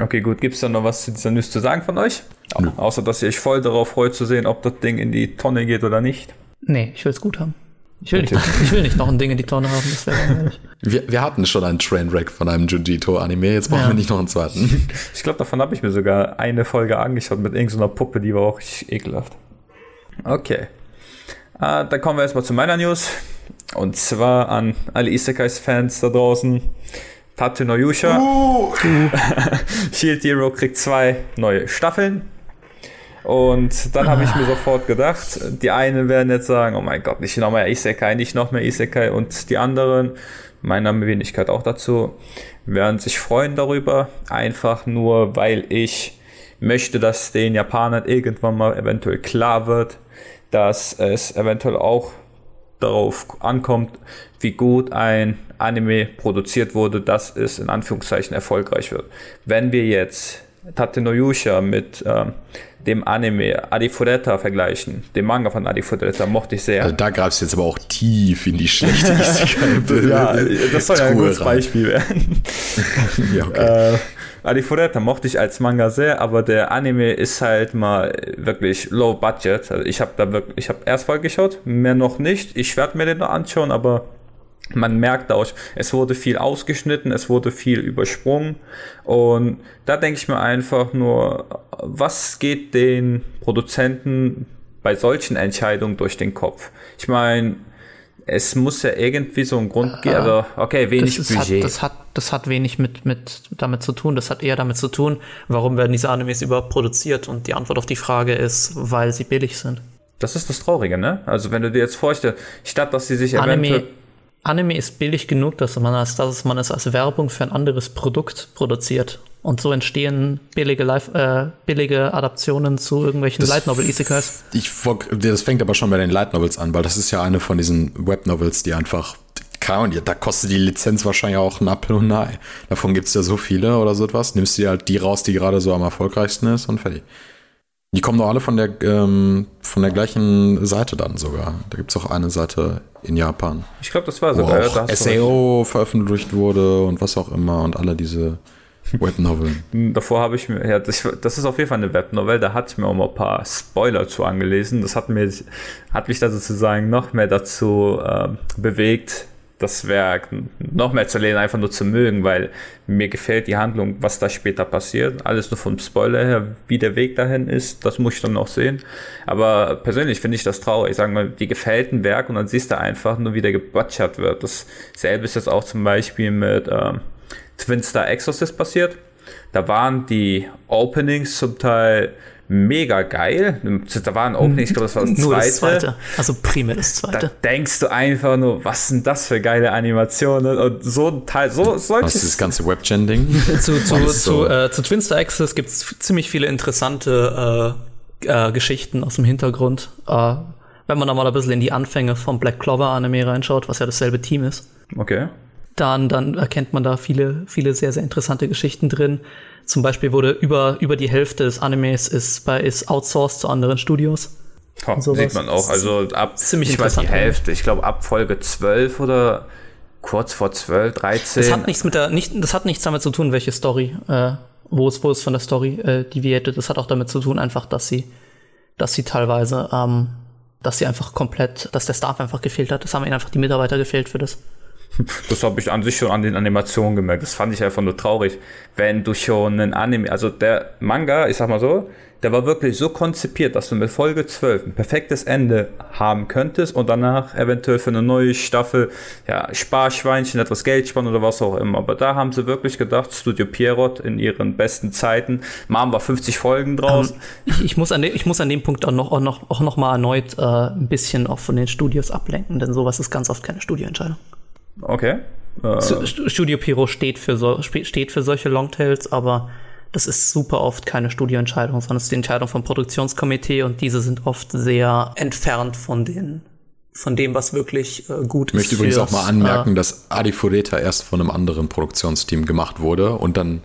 S1: Okay, gut. Gibt es da noch was zu dieser News zu sagen von euch? Nö. Außer, dass ihr euch voll darauf freut zu sehen, ob das Ding in die Tonne geht oder nicht.
S2: Nee, ich will es gut haben. Ich will, nicht, ich will nicht noch ein Ding in die Tonne haben, das.
S3: Wir, wir hatten schon einen Trainwreck von einem Jujito-Anime, jetzt brauchen ja. wir nicht noch einen zweiten.
S1: Ich glaube, davon habe ich mir sogar eine Folge angeschaut mit irgendeiner Puppe, die war auch ekelhaft. Okay. Äh, dann kommen wir erstmal zu meiner News. Und zwar an alle Isekais-Fans da draußen. Tate no Yusha. Uh. Shield Hero kriegt zwei neue Staffeln. Und dann habe ich mir sofort gedacht, die einen werden jetzt sagen, oh mein Gott, nicht noch mehr Isekai, nicht noch mehr Isekai. Und die anderen, meiner Wenigkeit auch dazu, werden sich freuen darüber. Einfach nur, weil ich möchte, dass den Japanern irgendwann mal eventuell klar wird, dass es eventuell auch darauf ankommt, wie gut ein Anime produziert wurde, dass es in Anführungszeichen erfolgreich wird. Wenn wir jetzt Tate no Yusha mit ähm, dem Anime Adifureta vergleichen, dem Manga von Adifureta, mochte ich sehr.
S3: Also da gab es jetzt aber auch tief in die schlechte
S1: Ja, das soll ja ein gutes Beispiel werden. ja, okay. Äh, Adifureta mochte ich als Manga sehr, aber der Anime ist halt mal wirklich low budget. Also ich habe da wirklich, ich habe erst Folge geschaut, mehr noch nicht. Ich werde mir den noch anschauen, aber man merkt auch, es wurde viel ausgeschnitten, es wurde viel übersprungen. Und da denke ich mir einfach nur, was geht den Produzenten bei solchen Entscheidungen durch den Kopf? Ich meine, es muss ja irgendwie so einen Grund geben, aber okay, wenig
S2: das
S1: Budget.
S2: Hat, das, hat, das hat wenig mit, mit damit zu tun. Das hat eher damit zu tun, warum werden diese Animes überhaupt produziert? Und die Antwort auf die Frage ist, weil sie billig sind.
S1: Das ist das Traurige, ne? Also wenn du dir jetzt vorstellst, statt dass sie sich
S2: Anime, Anime ist billig genug, dass man, als, dass man es als Werbung für ein anderes Produkt produziert. Und so entstehen billige, Live, äh, billige Adaptionen zu irgendwelchen das Light Novel Isekais.
S3: Ich, das fängt aber schon bei den Light Novels an, weil das ist ja eine von diesen Web Novels, die einfach keine da kostet die Lizenz wahrscheinlich auch ein Apfel und ein Ei. Davon gibt es ja so viele oder so etwas. Nimmst du dir halt die raus, die gerade so am erfolgreichsten ist und fertig. Die kommen doch alle von der, ähm, von der gleichen Seite dann sogar. Da gibt es auch eine Seite in Japan.
S1: Ich glaube, das war sogar.
S3: Wo auch SAO veröffentlicht wurde und was auch immer und alle diese Webnoveln.
S1: Davor habe ich mir, ja, das, das, ist auf jeden Fall eine Webnovel, da hatte ich mir auch mal ein paar Spoiler zu angelesen. Das hat, mir, hat mich da sozusagen noch mehr dazu äh, bewegt, das Werk noch mehr zu lesen, einfach nur zu mögen, weil mir gefällt die Handlung, was da später passiert. Alles nur vom Spoiler her, wie der Weg dahin ist, das muss ich dann noch sehen. Aber persönlich finde ich das traurig. Ich sage mal, die gefällt ein Werk und dann siehst du einfach nur, wie der gebutchert wird. Dasselbe ist jetzt auch zum Beispiel mit ähm, Twin Star Exorcist passiert. Da waren die Openings zum Teil mega geil. Da war ein Opening, ich glaube, das war das
S2: Nur zweite. das zweite. Also primär das zweite.
S1: Da denkst du einfach nur, was sind das für geile Animationen und so ein Teil, so solches.
S3: Was ist das ganze Webgen-Ding?
S2: zu, zu, zu, äh, zu Twinster Access gibt es ziemlich viele interessante äh, äh, Geschichten aus dem Hintergrund. Äh, wenn man da mal ein bisschen in die Anfänge vom Black Clover Anime reinschaut, was ja dasselbe Team ist.
S1: Okay.
S2: Dann, dann erkennt man da viele, viele sehr, sehr interessante Geschichten drin. Zum Beispiel wurde über, über die Hälfte des Animes ist, bei, ist outsourced zu anderen Studios.
S1: Oh, sieht man auch. Also ab ziemlich ich weiß die Hälfte. Ich glaube ab Folge 12 oder kurz vor 12, 13.
S2: Das hat nichts mit der, nicht, das hat nichts damit zu tun, welche Story, äh, wo es, wo es von der Story äh, deviated. Das hat auch damit zu tun, einfach, dass sie, dass sie teilweise, ähm, dass sie einfach komplett, dass der Staff einfach gefehlt hat. Das haben ihnen einfach die Mitarbeiter gefehlt für das.
S1: Das habe ich an sich schon an den Animationen gemerkt. Das fand ich einfach nur traurig. Wenn du schon einen Anime, also der Manga, ich sag mal so, der war wirklich so konzipiert, dass du mit Folge 12 ein perfektes Ende haben könntest und danach eventuell für eine neue Staffel, ja, Sparschweinchen, etwas Geld sparen oder was auch immer. Aber da haben sie wirklich gedacht, Studio Pierrot in ihren besten Zeiten, machen wir 50 Folgen draus.
S2: Ähm, ich, ich, muss an dem, ich muss an dem Punkt auch noch, auch noch, auch noch mal erneut äh, ein bisschen auch von den Studios ablenken, denn sowas ist ganz oft keine Studioentscheidung.
S1: Okay.
S2: Äh. Studio Pyro steht für, so, steht für solche Longtails, aber das ist super oft keine Studioentscheidung, sondern es ist die Entscheidung vom Produktionskomitee und diese sind oft sehr entfernt von den von dem, was wirklich äh, gut
S3: ich ist. Ich möchte übrigens auch mal anmerken, äh, dass Adi Fureta erst von einem anderen Produktionsteam gemacht wurde und dann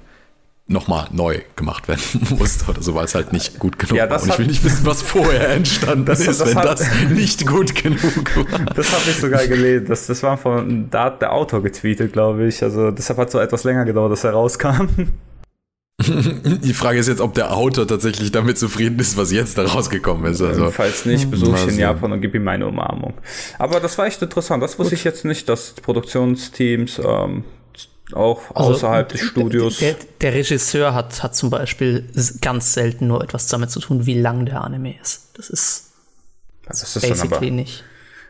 S3: nochmal neu gemacht werden musste oder so, weil es halt nicht gut genug ja, war. Und ich will nicht wissen, was vorher entstanden das, ist, das wenn hat, das nicht gut genug war.
S1: Das habe ich sogar gelesen. Das, das war von da hat der Autor getweetet, glaube ich. Also deshalb hat es so etwas länger gedauert, dass er rauskam.
S3: Die Frage ist jetzt, ob der Autor tatsächlich damit zufrieden ist, was jetzt da rausgekommen ist. Also,
S1: Falls nicht, besuche ich in Japan und gebe ihm meine Umarmung. Aber das war echt interessant. Das wusste Gut. ich jetzt nicht, dass Produktionsteams ähm, auch also, außerhalb des Studios.
S2: Der, der, Regisseur hat, hat zum Beispiel ganz selten nur etwas damit zu tun, wie lang der Anime ist. Das ist,
S1: das ist basically aber,
S2: nicht.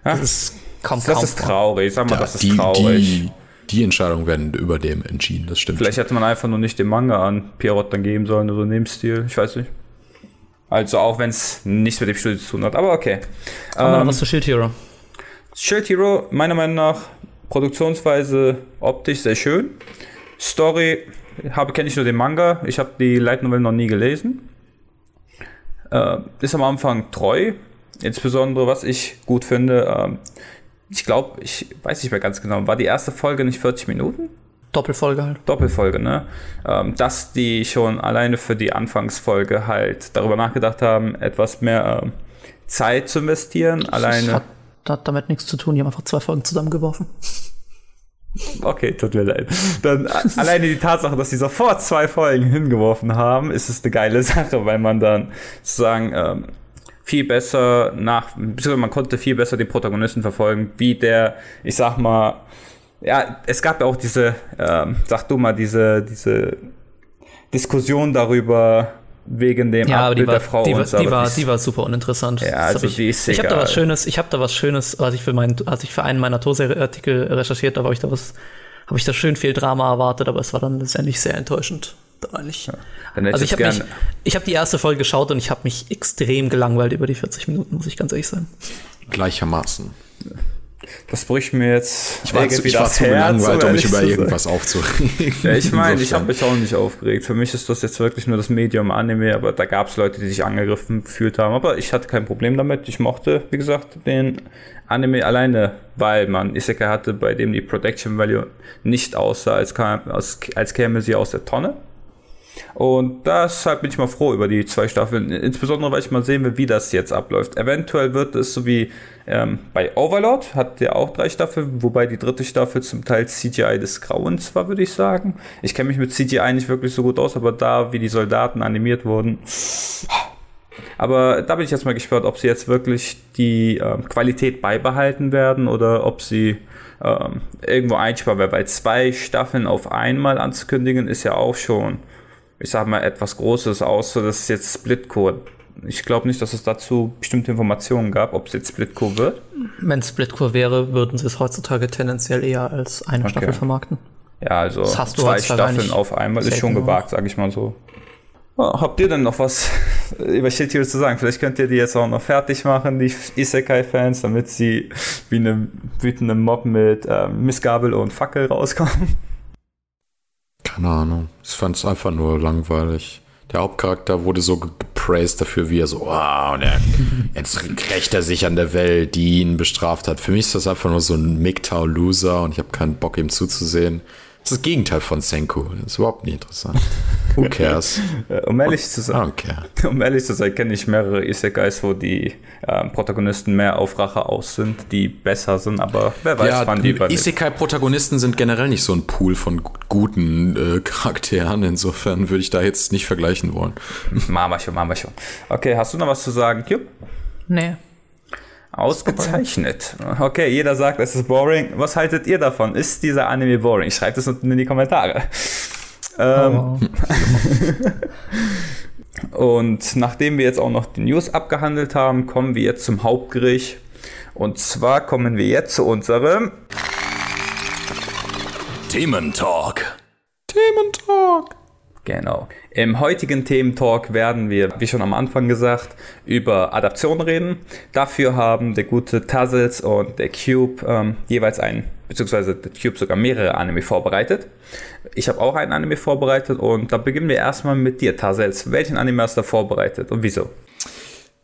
S1: Das ja, ist kaum, Das kaum ist traurig. Sag mal, ja, das ist
S3: die,
S1: traurig.
S3: Die, die Entscheidungen werden über dem entschieden, das stimmt.
S1: Vielleicht hätte man einfach nur nicht den Manga an Pierrot dann geben sollen oder so in dem Stil. Ich weiß nicht. Also auch wenn es nichts mit dem Studio zu tun hat, aber okay.
S2: Aber ähm, was zu Shield Hero?
S1: Shield Hero, meiner Meinung nach, Produktionsweise optisch sehr schön. Story habe kenne ich nur den Manga. Ich habe die Light Novel noch nie gelesen. Äh, ist am Anfang treu. Insbesondere, was ich gut finde, äh, ich glaube, ich weiß nicht mehr ganz genau, war die erste Folge nicht 40 Minuten?
S2: Doppelfolge halt.
S1: Doppelfolge, ne? Ähm, dass die schon alleine für die Anfangsfolge halt darüber nachgedacht haben, etwas mehr ähm, Zeit zu investieren. Das alleine.
S2: Hat, hat damit nichts zu tun, die haben einfach zwei Folgen zusammengeworfen.
S1: Okay, tut mir leid. Dann alleine die Tatsache, dass sie sofort zwei Folgen hingeworfen haben, ist es eine geile Sache, weil man dann sozusagen ähm, viel besser nach, man konnte viel besser den Protagonisten verfolgen, wie der, ich sag mal, ja, es gab ja auch diese, ähm, sag du mal, diese, diese Diskussion darüber, wegen dem
S2: ja, Abbild war, der Frau. Die, war, die, war, die war super uninteressant.
S1: Ja, also
S2: ich,
S1: die ist
S2: Ich habe da was Schönes, ich habe da was Schönes, als ich für meinen, als ich für einen meiner Tose-Artikel recherchiert habe, habe ich da was, habe ich da schön viel Drama erwartet, aber es war dann letztendlich sehr enttäuschend. Da nicht. Ja, also ich habe mich, ich habe die erste Folge geschaut und ich habe mich extrem gelangweilt über die 40 Minuten, muss ich ganz ehrlich sein.
S3: Gleichermaßen.
S1: Das bricht mir jetzt.
S3: Ich war zu, ich war zu gelangweilt, um mich über irgendwas aufzuregen.
S1: Ja, ich meine, ich habe mich auch nicht aufgeregt. Für mich ist das jetzt wirklich nur das Medium Anime, aber da gab es Leute, die sich angegriffen gefühlt haben. Aber ich hatte kein Problem damit. Ich mochte, wie gesagt, den Anime alleine, weil man Isekai hatte, bei dem die Protection Value nicht aussah, als, kam, als, als käme sie aus der Tonne. Und deshalb bin ich mal froh über die zwei Staffeln. Insbesondere, weil ich mal sehen will, wie das jetzt abläuft. Eventuell wird es so wie ähm, bei Overlord, hat der auch drei Staffeln, wobei die dritte Staffel zum Teil CGI des Grauens war, würde ich sagen. Ich kenne mich mit CGI nicht wirklich so gut aus, aber da, wie die Soldaten animiert wurden. Aber da bin ich jetzt mal gespannt, ob sie jetzt wirklich die ähm, Qualität beibehalten werden oder ob sie ähm, irgendwo einsparen, weil bei zwei Staffeln auf einmal anzukündigen, ist ja auch schon ich sag mal, etwas Großes, außer dass es jetzt Splitcore. Ich glaube nicht, dass es dazu bestimmte Informationen gab, ob es jetzt Splitcore wird.
S2: Wenn es Splitcore wäre, würden sie es heutzutage tendenziell eher als eine okay. Staffel vermarkten.
S1: Ja, also zwei Staffeln auf einmal ist schon gewagt, sage ich mal so. habt ihr denn noch was über Shit zu sagen? Vielleicht könnt ihr die jetzt auch noch fertig machen, die Isekai-Fans, damit sie wie eine wütende Mob mit äh, Missgabel und Fackel rauskommen.
S3: Keine Ahnung. Ich fand es einfach nur langweilig. Der Hauptcharakter wurde so gepraised dafür, wie er so, wow, und er, jetzt rächt er sich an der Welt, die ihn bestraft hat. Für mich ist das einfach nur so ein MGTOW-Loser und ich habe keinen Bock, ihm zuzusehen. Das ist das Gegenteil von Senku. Das ist überhaupt nicht interessant. Who cares?
S1: um ehrlich zu sein, um ehrlich zu sein, kenne ich mehrere Isekais, wo die äh, Protagonisten mehr auf Rache aus sind, die besser sind, aber wer weiß, ja, wann die
S3: Isekai-Protagonisten sind generell nicht so ein Pool von guten äh, Charakteren. Insofern würde ich da jetzt nicht vergleichen wollen.
S1: Machen wir schon, machen wir schon. Okay, hast du noch was zu sagen, Jupp?
S2: Nee.
S1: Ausgezeichnet. Okay, jeder sagt, es ist boring. Was haltet ihr davon? Ist dieser Anime boring? Schreibt es unten in die Kommentare. Ähm, oh. und nachdem wir jetzt auch noch die News abgehandelt haben, kommen wir jetzt zum Hauptgericht. Und zwar kommen wir jetzt zu unserem
S3: Thementalk.
S1: Thementalk. Genau. Im heutigen Thementalk werden wir, wie schon am Anfang gesagt, über Adaptionen reden. Dafür haben der gute Tazzles und der Cube ähm, jeweils einen, beziehungsweise der Cube sogar mehrere Anime vorbereitet. Ich habe auch einen Anime vorbereitet und da beginnen wir erstmal mit dir, Tazzles. Welchen Anime hast du vorbereitet und wieso?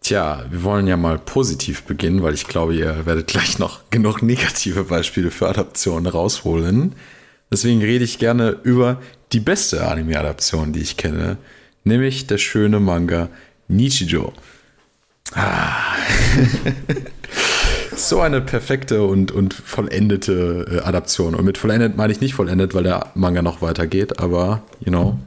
S3: Tja, wir wollen ja mal positiv beginnen, weil ich glaube, ihr werdet gleich noch genug negative Beispiele für Adaptionen rausholen. Deswegen rede ich gerne über die beste Anime-Adaption, die ich kenne, nämlich der schöne Manga Nichijo. Ah. so eine perfekte und, und vollendete äh, Adaption. Und mit vollendet meine ich nicht vollendet, weil der Manga noch weitergeht, aber, you know.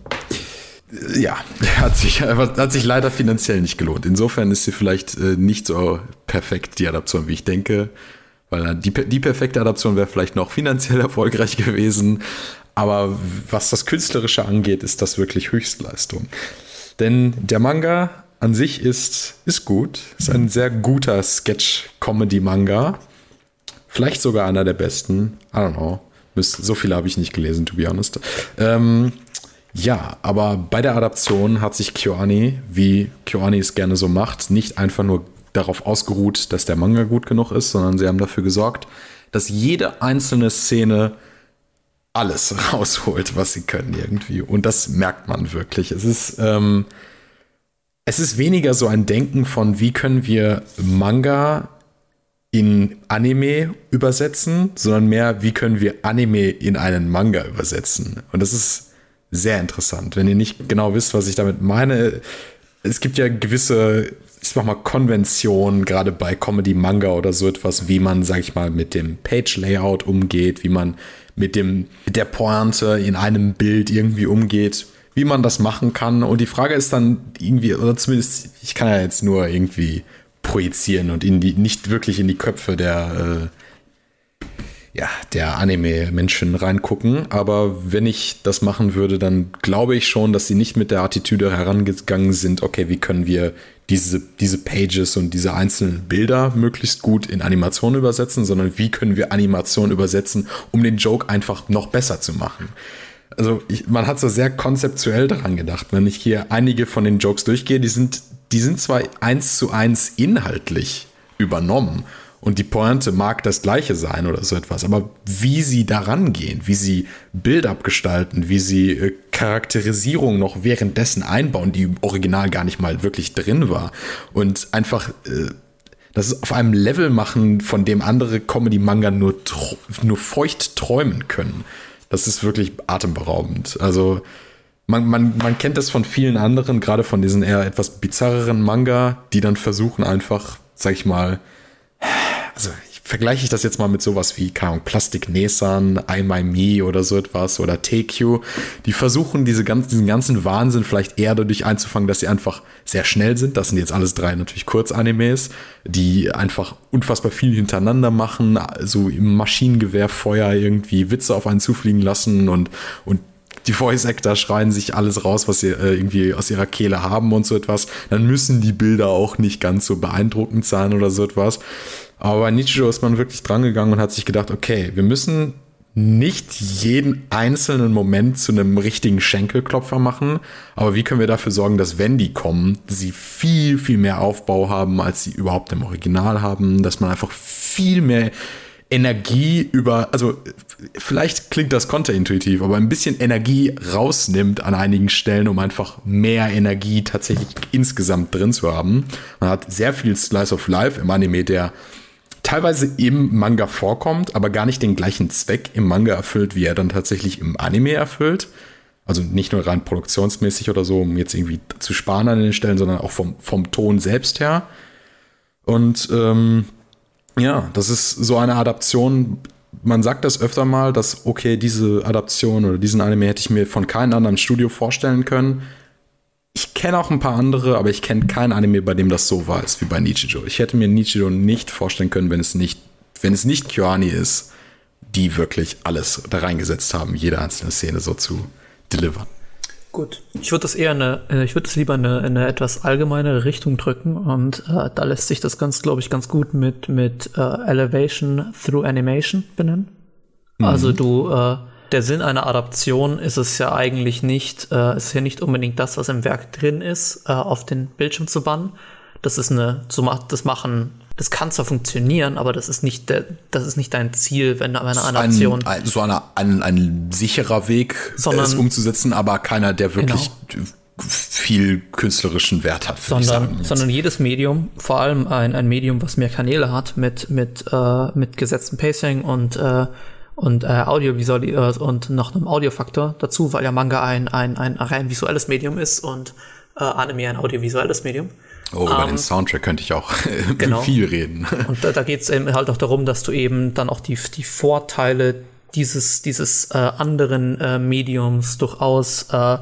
S3: ja, hat sich, hat sich leider finanziell nicht gelohnt. Insofern ist sie vielleicht äh, nicht so perfekt, die Adaption, wie ich denke. Weil die, die perfekte Adaption wäre vielleicht noch finanziell erfolgreich gewesen. Aber was das Künstlerische angeht, ist das wirklich Höchstleistung. Denn der Manga an sich ist, ist gut. Ist ein sehr guter Sketch-Comedy-Manga. Vielleicht sogar einer der besten. I don't know. So viele habe ich nicht gelesen, to be honest. Ähm, ja, aber bei der Adaption hat sich KyoAni, wie KyoAni es gerne so macht, nicht einfach nur darauf ausgeruht, dass der Manga gut genug ist, sondern sie haben dafür gesorgt, dass jede einzelne Szene alles rausholt, was sie können irgendwie. Und das merkt man wirklich. Es ist, ähm, es ist weniger so ein Denken von, wie können wir Manga in Anime übersetzen, sondern mehr, wie können wir Anime in einen Manga übersetzen. Und das ist sehr interessant. Wenn ihr nicht genau wisst, was ich damit meine, es gibt ja gewisse, ich sag mal, Konventionen, gerade bei Comedy, Manga oder so etwas, wie man, sag ich mal, mit dem Page-Layout umgeht, wie man mit dem, mit der Pointe in einem Bild irgendwie umgeht, wie man das machen kann. Und die Frage ist dann irgendwie, oder zumindest, ich kann ja jetzt nur irgendwie projizieren und in die, nicht wirklich in die Köpfe der, äh, ja, der Anime-Menschen reingucken. Aber wenn ich das machen würde, dann glaube ich schon, dass sie nicht mit der Attitüde herangegangen sind, okay, wie können wir diese, diese Pages und diese einzelnen Bilder möglichst gut in Animation übersetzen, sondern wie können wir Animation übersetzen, um den Joke einfach noch besser zu machen. Also ich, man hat so sehr konzeptuell daran gedacht. Wenn ich hier einige von den Jokes durchgehe, die sind, die sind zwar eins zu eins inhaltlich übernommen und die Pointe mag das gleiche sein oder so etwas, aber wie sie daran gehen, wie sie Bild-up gestalten, wie sie äh, Charakterisierung noch währenddessen einbauen, die im Original gar nicht mal wirklich drin war und einfach äh, das auf einem Level machen, von dem andere Comedy-Manga nur, nur feucht träumen können. Das ist wirklich atemberaubend. Also man, man, man kennt das von vielen anderen, gerade von diesen eher etwas bizarreren Manga, die dann versuchen einfach, sag ich mal, also ich vergleiche ich das jetzt mal mit sowas wie, keine Ahnung, Plastik Nesan, I Me oder so etwas oder You. Die versuchen diese ganzen, diesen ganzen Wahnsinn vielleicht eher dadurch einzufangen, dass sie einfach sehr schnell sind. Das sind jetzt alles drei natürlich Kurzanimes, die einfach unfassbar viel hintereinander machen, so im Maschinengewehrfeuer irgendwie Witze auf einen zufliegen lassen und, und die Voice Actor schreien sich alles raus, was sie äh, irgendwie aus ihrer Kehle haben und so etwas, dann müssen die Bilder auch nicht ganz so beeindruckend sein oder so etwas. Aber bei Nichijou ist man wirklich drangegangen und hat sich gedacht, okay, wir müssen nicht jeden einzelnen Moment zu einem richtigen Schenkelklopfer machen, aber wie können wir dafür sorgen, dass wenn die kommen, sie viel, viel mehr Aufbau haben, als sie überhaupt im Original haben, dass man einfach viel mehr Energie über, also vielleicht klingt das konterintuitiv, aber ein bisschen Energie rausnimmt an einigen Stellen, um einfach mehr Energie tatsächlich insgesamt drin zu haben. Man hat sehr viel Slice of Life im Anime, der teilweise im Manga vorkommt, aber gar nicht den gleichen Zweck im Manga erfüllt, wie er dann tatsächlich im Anime erfüllt. Also nicht nur rein produktionsmäßig oder so, um jetzt irgendwie zu sparen an den Stellen, sondern auch vom, vom Ton selbst her. Und ähm, ja, das ist so eine Adaption. Man sagt das öfter mal, dass, okay, diese Adaption oder diesen Anime hätte ich mir von keinem anderen Studio vorstellen können. Ich kenne auch ein paar andere, aber ich kenne kein Anime, bei dem das so war ist wie bei Nichijou. Ich hätte mir Nichijou nicht vorstellen können, wenn es nicht, wenn es nicht Kyoani ist, die wirklich alles da reingesetzt haben, jede einzelne Szene so zu delivern.
S2: Gut. Ich würde das eher eine, äh, ich würde es lieber in eine, eine etwas allgemeinere Richtung drücken und äh, da lässt sich das ganz, glaube ich, ganz gut mit, mit äh, Elevation through Animation benennen. Mhm. Also du, äh, der Sinn einer Adaption ist es ja eigentlich nicht, äh, ist ja nicht unbedingt das, was im Werk drin ist, äh, auf den Bildschirm zu bannen. Das ist eine, das machen das kann zwar funktionieren, aber das ist nicht, der, das ist nicht dein Ziel, wenn du eine Adaption.
S3: Ein, ein, so eine, ein, ein sicherer Weg, sondern, es umzusetzen, aber keiner, der wirklich genau. viel künstlerischen Wert hat,
S2: sondern, sondern jedes Medium, vor allem ein, ein Medium, was mehr Kanäle hat, mit, mit, äh, mit gesetztem Pacing und äh, und äh, audiovisual äh, und noch einem Audiofaktor dazu, weil ja Manga ein, ein, ein rein visuelles Medium ist und äh, Anime ein audiovisuelles Medium.
S3: Oh, über um, den ähm, Soundtrack könnte ich auch genau. viel reden.
S2: Und da, da geht es eben halt auch darum, dass du eben dann auch die, die Vorteile dieses, dieses äh, anderen äh, Mediums durchaus äh,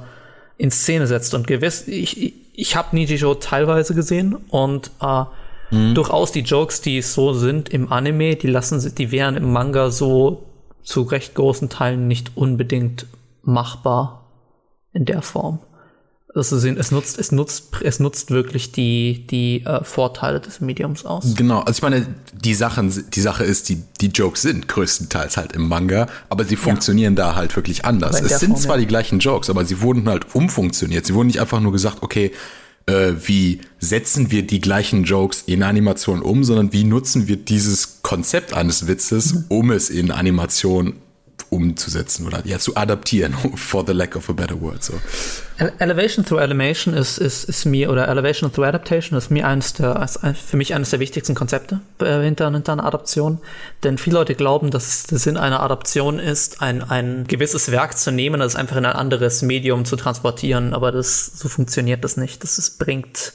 S2: in Szene setzt. Und gewiss, ich, ich, ich habe Nijijo teilweise gesehen und äh, mhm. durchaus die Jokes, die so sind im Anime, die lassen die wären im Manga so zu recht großen Teilen nicht unbedingt machbar in der Form. Also es nutzt, es nutzt, es nutzt wirklich die, die äh, Vorteile des Mediums aus.
S3: Genau, also ich meine, die Sachen, die Sache ist, die, die Jokes sind größtenteils halt im Manga, aber sie funktionieren ja. da halt wirklich anders. Es sind Form, zwar ja. die gleichen Jokes, aber sie wurden halt umfunktioniert. Sie wurden nicht einfach nur gesagt, okay, äh, wie setzen wir die gleichen Jokes in Animation um, sondern wie nutzen wir dieses Konzept eines Witzes, mhm. um es in Animation umzusetzen oder ja zu adaptieren, for the lack of a better word. So.
S2: Elevation through Animation ist, ist, ist mir, oder Elevation through Adaptation ist mir eines der, für mich eines der wichtigsten Konzepte äh, hinter, hinter einer Adaption. Denn viele Leute glauben, dass der Sinn einer Adaption ist, ein, ein gewisses Werk zu nehmen, das einfach in ein anderes Medium zu transportieren. Aber das, so funktioniert das nicht. Das ist, bringt,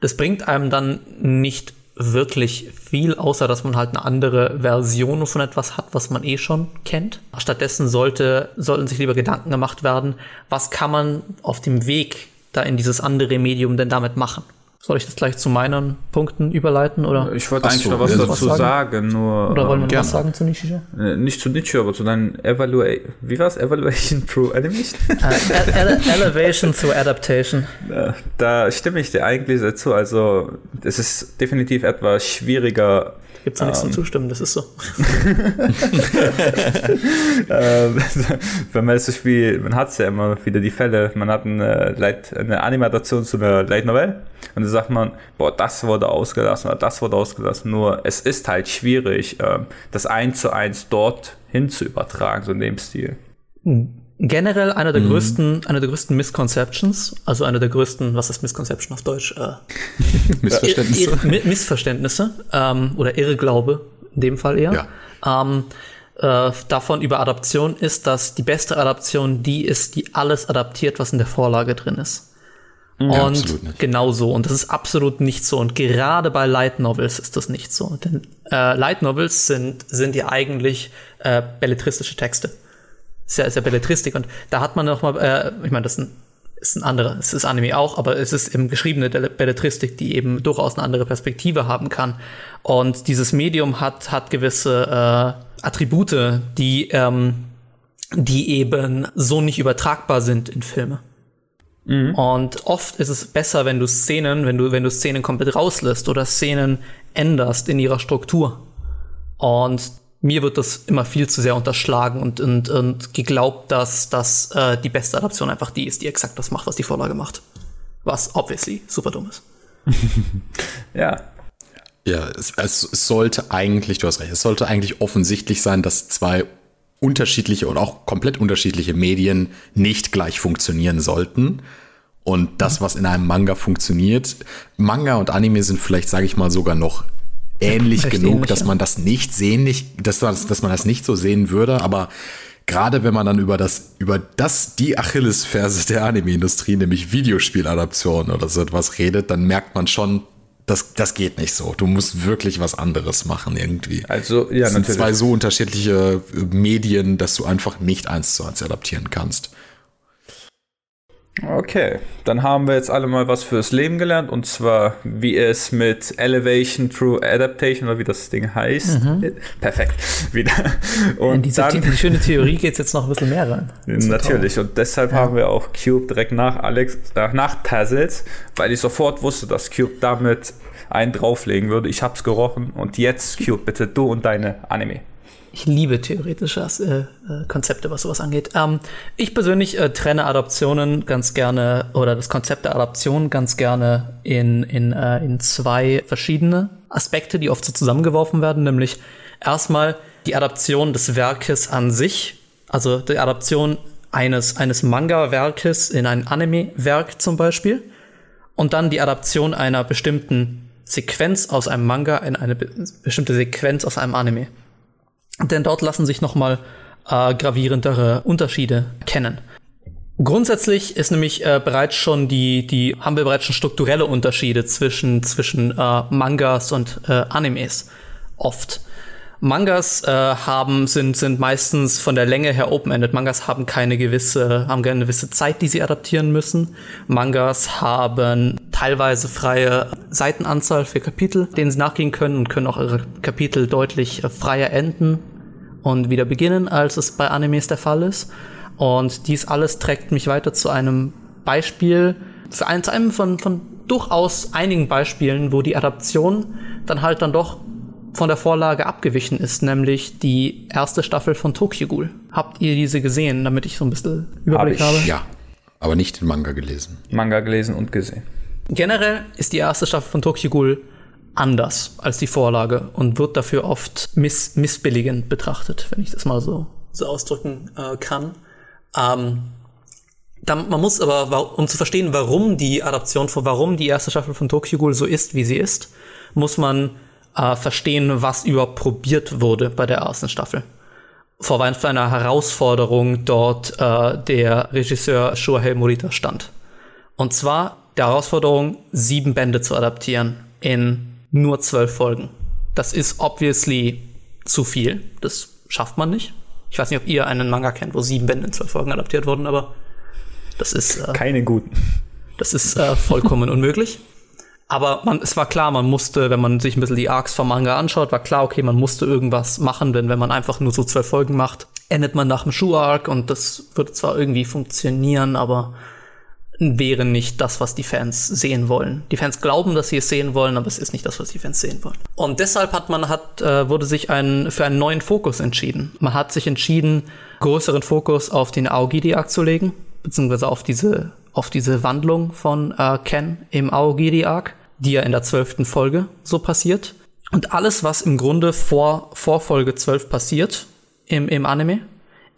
S2: das bringt einem dann nicht wirklich viel, außer dass man halt eine andere Version von etwas hat, was man eh schon kennt. Stattdessen sollte, sollten sich lieber Gedanken gemacht werden, was kann man auf dem Weg da in dieses andere Medium denn damit machen? Soll ich das gleich zu meinen Punkten überleiten? Oder?
S1: Ich wollte eigentlich so, noch was dazu was sagen? sagen? nur.
S2: Oder wollen wir ähm, was sagen zu Nichija?
S1: Äh, nicht zu Nichija, aber zu deinen Evaluation. Wie war's? Evaluation through Animation?
S2: Uh, ele Elevation through Adaptation.
S1: Da stimme ich dir eigentlich dazu. Also, es ist definitiv etwas schwieriger
S2: Gibt es nichts um, zu zustimmen, das ist so.
S1: Ähm, wenn man das Spiel, man hat es ja immer wieder die Fälle, man hat eine, Light, eine Animation zu einer Light Novel und dann sagt man, boah, das wurde ausgelassen oder das wurde ausgelassen. Nur es ist halt schwierig, ähm, das eins zu eins dort hin zu übertragen, so in dem Stil.
S2: Hm generell einer der mhm. größten, einer der größten Misconceptions, also einer der größten, was ist Misconception auf Deutsch? Äh,
S3: Missverständnisse.
S2: Ir Missverständnisse ähm, oder Irrglaube in dem Fall eher. Ja. Ähm, äh, davon über Adaption ist, dass die beste Adaption die ist, die alles adaptiert, was in der Vorlage drin ist. Mhm. Ja, und genau so. Und das ist absolut nicht so. Und gerade bei Light Novels ist das nicht so. Denn äh, Light Novels sind, sind ja eigentlich äh, belletristische Texte ist ja Belletristik und da hat man noch mal, äh, ich meine, das ist ein, ist ein anderer, es ist Anime auch, aber es ist eben geschriebene Belletristik, die eben durchaus eine andere Perspektive haben kann. Und dieses Medium hat, hat gewisse äh, Attribute, die, ähm, die eben so nicht übertragbar sind in Filme. Mhm. Und oft ist es besser, wenn du Szenen, wenn du, wenn du Szenen komplett rauslässt oder Szenen änderst in ihrer Struktur. Und mir wird das immer viel zu sehr unterschlagen und, und, und geglaubt, dass, dass äh, die beste Adaption einfach die ist, die exakt das macht, was die Vorlage macht. Was obviously super dumm ist.
S1: ja.
S3: Ja, es, es sollte eigentlich, du hast recht, es sollte eigentlich offensichtlich sein, dass zwei unterschiedliche und auch komplett unterschiedliche Medien nicht gleich funktionieren sollten. Und das, was in einem Manga funktioniert, Manga und Anime sind vielleicht, sage ich mal, sogar noch ähnlich genug, dass man das nicht sehen, nicht, dass, dass man das nicht so sehen würde, aber gerade wenn man dann über das, über das, die Achillesferse der Anime-Industrie, nämlich Videospieladaption oder so etwas redet, dann merkt man schon, das, das geht nicht so. Du musst wirklich was anderes machen irgendwie.
S1: Also, ja,
S3: das sind natürlich. zwei so unterschiedliche Medien, dass du einfach nicht eins zu eins adaptieren kannst.
S1: Okay, dann haben wir jetzt alle mal was fürs Leben gelernt und zwar, wie es mit Elevation Through Adaptation oder wie das Ding heißt. Mhm. Perfekt, wieder.
S2: Und In diese dann, die schöne Theorie geht es jetzt noch ein bisschen mehr rein.
S1: Natürlich, toll. und deshalb ja. haben wir auch Cube direkt nach Alex, äh, nach Tassels, weil ich sofort wusste, dass Cube damit einen drauflegen würde. Ich hab's gerochen und jetzt, Cube, bitte du und deine Anime.
S2: Ich liebe theoretische äh, äh, Konzepte, was sowas angeht. Ähm, ich persönlich äh, trenne Adaptionen ganz gerne oder das Konzept der Adaption ganz gerne in, in, äh, in zwei verschiedene Aspekte, die oft so zusammengeworfen werden, nämlich erstmal die Adaption des Werkes an sich, also die Adaption eines, eines Manga-Werkes in ein Anime-Werk zum Beispiel und dann die Adaption einer bestimmten Sequenz aus einem Manga in eine be bestimmte Sequenz aus einem Anime. Denn dort lassen sich nochmal äh, gravierendere Unterschiede kennen. Grundsätzlich ist nämlich äh, bereits schon die, die, haben wir bereits schon strukturelle Unterschiede zwischen, zwischen äh, Mangas und äh, Animes. Oft. Mangas äh, haben, sind, sind meistens von der Länge her open-ended. Mangas haben keine gewisse, haben keine gewisse Zeit, die sie adaptieren müssen. Mangas haben teilweise freie Seitenanzahl für Kapitel, denen sie nachgehen können und können auch ihre Kapitel deutlich äh, freier enden und wieder beginnen, als es bei Animes der Fall ist. Und dies alles trägt mich weiter zu einem Beispiel, zu einem von, von durchaus einigen Beispielen, wo die Adaption dann halt dann doch von der Vorlage abgewichen ist, nämlich die erste Staffel von Tokyo Ghoul. Habt ihr diese gesehen, damit ich so ein bisschen Überblick
S3: Hab
S2: habe?
S3: Ja, aber nicht den Manga gelesen.
S1: Manga gelesen und gesehen.
S2: Generell ist die erste Staffel von Tokyo Ghoul anders als die Vorlage und wird dafür oft miss missbilligend betrachtet, wenn ich das mal so, so ausdrücken äh, kann. Ähm, dann, man muss aber, um zu verstehen, warum die Adaption warum die erste Staffel von Tokyo Ghoul so ist, wie sie ist, muss man äh, verstehen, was überhaupt probiert wurde bei der ersten Staffel. Vor einer Herausforderung dort äh, der Regisseur Shuhei Morita stand. Und zwar der Herausforderung, sieben Bände zu adaptieren in nur zwölf Folgen. Das ist obviously zu viel. Das schafft man nicht. Ich weiß nicht, ob ihr einen Manga kennt, wo sieben Bände in zwölf Folgen adaptiert wurden, aber das ist.
S1: Äh, Keine guten.
S2: Das ist äh, vollkommen unmöglich. Aber man, es war klar, man musste, wenn man sich ein bisschen die Arcs vom Manga anschaut, war klar, okay, man musste irgendwas machen, denn wenn man einfach nur so zwölf Folgen macht, endet man nach dem Schuh-Arc und das würde zwar irgendwie funktionieren, aber wäre nicht das, was die Fans sehen wollen. Die Fans glauben, dass sie es sehen wollen, aber es ist nicht das, was die Fans sehen wollen. Und deshalb hat man hat äh, wurde sich ein, für einen neuen Fokus entschieden. Man hat sich entschieden, größeren Fokus auf den Aogiri-Arc zu legen, beziehungsweise auf diese auf diese Wandlung von äh, Ken im Aogiri-Arc, die ja in der zwölften Folge so passiert. Und alles, was im Grunde vor, vor Folge 12 passiert im, im Anime,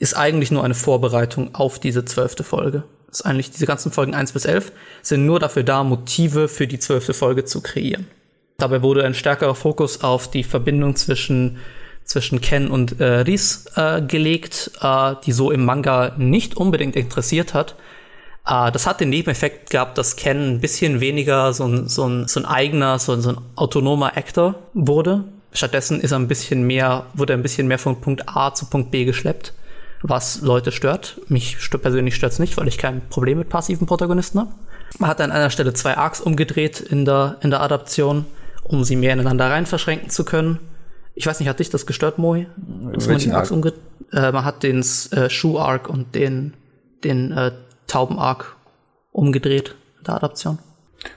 S2: ist eigentlich nur eine Vorbereitung auf diese zwölfte Folge. Ist eigentlich diese ganzen Folgen 1 bis 11 sind nur dafür da, Motive für die zwölfte Folge zu kreieren. Dabei wurde ein stärkerer Fokus auf die Verbindung zwischen zwischen Ken und äh, Riz äh, gelegt, äh, die so im Manga nicht unbedingt interessiert hat, Uh, das hat den Nebeneffekt gehabt, dass Ken ein bisschen weniger so ein, so ein, so ein eigener, so ein, so ein autonomer Actor wurde. Stattdessen ist er ein bisschen mehr, wurde er ein bisschen mehr von Punkt A zu Punkt B geschleppt, was Leute stört. Mich persönlich stört es nicht, weil ich kein Problem mit passiven Protagonisten habe. Man hat an einer Stelle zwei Arcs umgedreht in der, in der Adaption, um sie mehr ineinander rein verschränken zu können. Ich weiß nicht, hat dich das gestört, Moi? Dass man, die Arcs umge äh, man hat den äh, Schuh-Arc und den, den äh, Tauben-Arc umgedreht, der Adaption.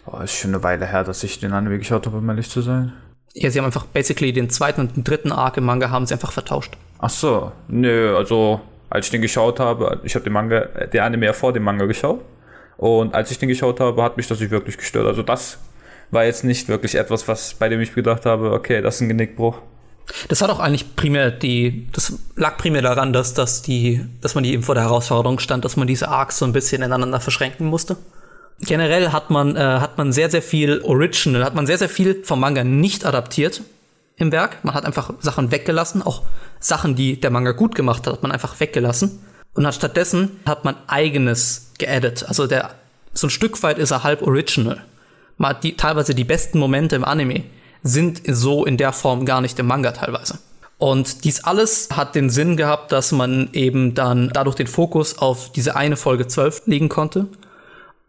S1: Oh, ist schon eine Weile her, dass ich den Anime geschaut habe, um ehrlich zu sein.
S2: Ja, sie haben einfach basically den zweiten und den dritten Arc im Manga haben sie einfach vertauscht.
S1: Ach so, nö, also als ich den geschaut habe, ich habe den Manga, der Anime ja vor dem Manga geschaut und als ich den geschaut habe, hat mich das nicht wirklich gestört. Also das war jetzt nicht wirklich etwas, was bei dem ich gedacht habe, okay, das ist ein Genickbruch.
S2: Das hat auch eigentlich primär die, das lag primär daran, dass, dass die, dass man die eben vor der Herausforderung stand, dass man diese Arcs so ein bisschen ineinander verschränken musste. Generell hat man, äh, hat man sehr, sehr viel Original, hat man sehr, sehr viel vom Manga nicht adaptiert im Werk. Man hat einfach Sachen weggelassen, auch Sachen, die der Manga gut gemacht hat, hat man einfach weggelassen. Und hat stattdessen hat man eigenes geaddet. Also der, so ein Stück weit ist er halb original. Man hat die, teilweise die besten Momente im Anime sind so in der Form gar nicht im Manga teilweise. Und dies alles hat den Sinn gehabt, dass man eben dann dadurch den Fokus auf diese eine Folge 12 legen konnte.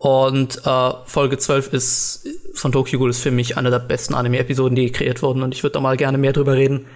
S2: Und äh, Folge 12 ist von Tokyo Ghoul ist für mich eine der besten Anime-Episoden, die kreiert wurden. Und ich würde da mal gerne mehr drüber reden.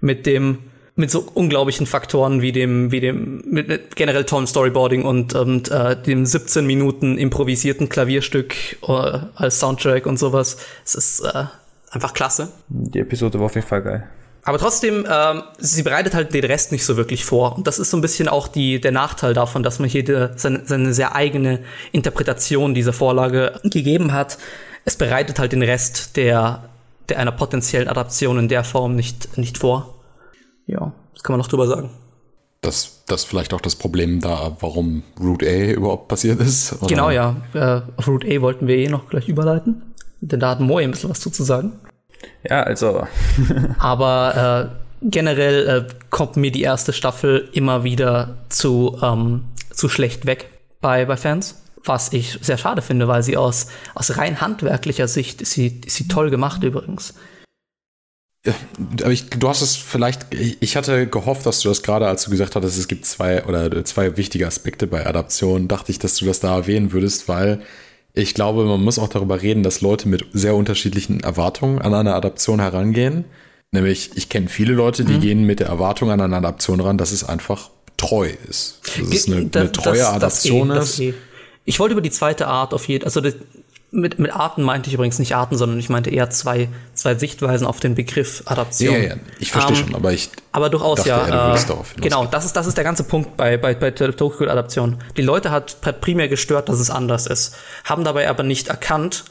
S2: Mit dem, mit so unglaublichen Faktoren wie dem, wie dem, mit, mit generell tollen Storyboarding und, und äh, dem 17 Minuten improvisierten Klavierstück äh, als Soundtrack und sowas. Es ist äh, einfach klasse.
S1: Die Episode war auf jeden Fall geil.
S2: Aber trotzdem, ähm, sie bereitet halt den Rest nicht so wirklich vor. Und das ist so ein bisschen auch die, der Nachteil davon, dass man hier die, seine, seine sehr eigene Interpretation dieser Vorlage gegeben hat. Es bereitet halt den Rest der, der einer potenziellen Adaption in der Form nicht, nicht vor. Ja, das kann man noch drüber sagen.
S3: Das, das vielleicht auch das Problem da, warum Root A überhaupt passiert ist?
S2: Oder? Genau, ja. Äh, auf Root A wollten wir eh noch gleich überleiten. Denn da hat Moe ein bisschen was zu sagen.
S1: Ja, also.
S2: Aber äh, generell äh, kommt mir die erste Staffel immer wieder zu, ähm, zu schlecht weg bei, bei Fans. Was ich sehr schade finde, weil sie aus, aus rein handwerklicher Sicht ist sie, ist sie toll gemacht übrigens.
S3: aber ich, du hast es vielleicht, ich hatte gehofft, dass du das gerade, als du gesagt hattest, es gibt zwei oder zwei wichtige Aspekte bei Adaptionen, dachte ich, dass du das da erwähnen würdest, weil ich glaube, man muss auch darüber reden, dass Leute mit sehr unterschiedlichen Erwartungen an eine Adaption herangehen. Nämlich, ich kenne viele Leute, die mhm. gehen mit der Erwartung an eine Adaption ran, dass es einfach treu ist. Dass es eine, eine treue das, Adaption das ist. Das
S2: ich wollte über die zweite Art auf jeden also mit, mit Arten meinte ich übrigens nicht Arten, sondern ich meinte eher zwei, zwei Sichtweisen auf den Begriff Adaption. Ja, ja,
S3: ich verstehe um, ähm, schon, aber ich.
S2: Aber durchaus dachte, ja. Äh, genau, das ist, das ist der ganze Punkt bei, bei, bei Tokyo Adaption. Die Leute hat, hat primär gestört, dass es anders ist, haben dabei aber nicht erkannt,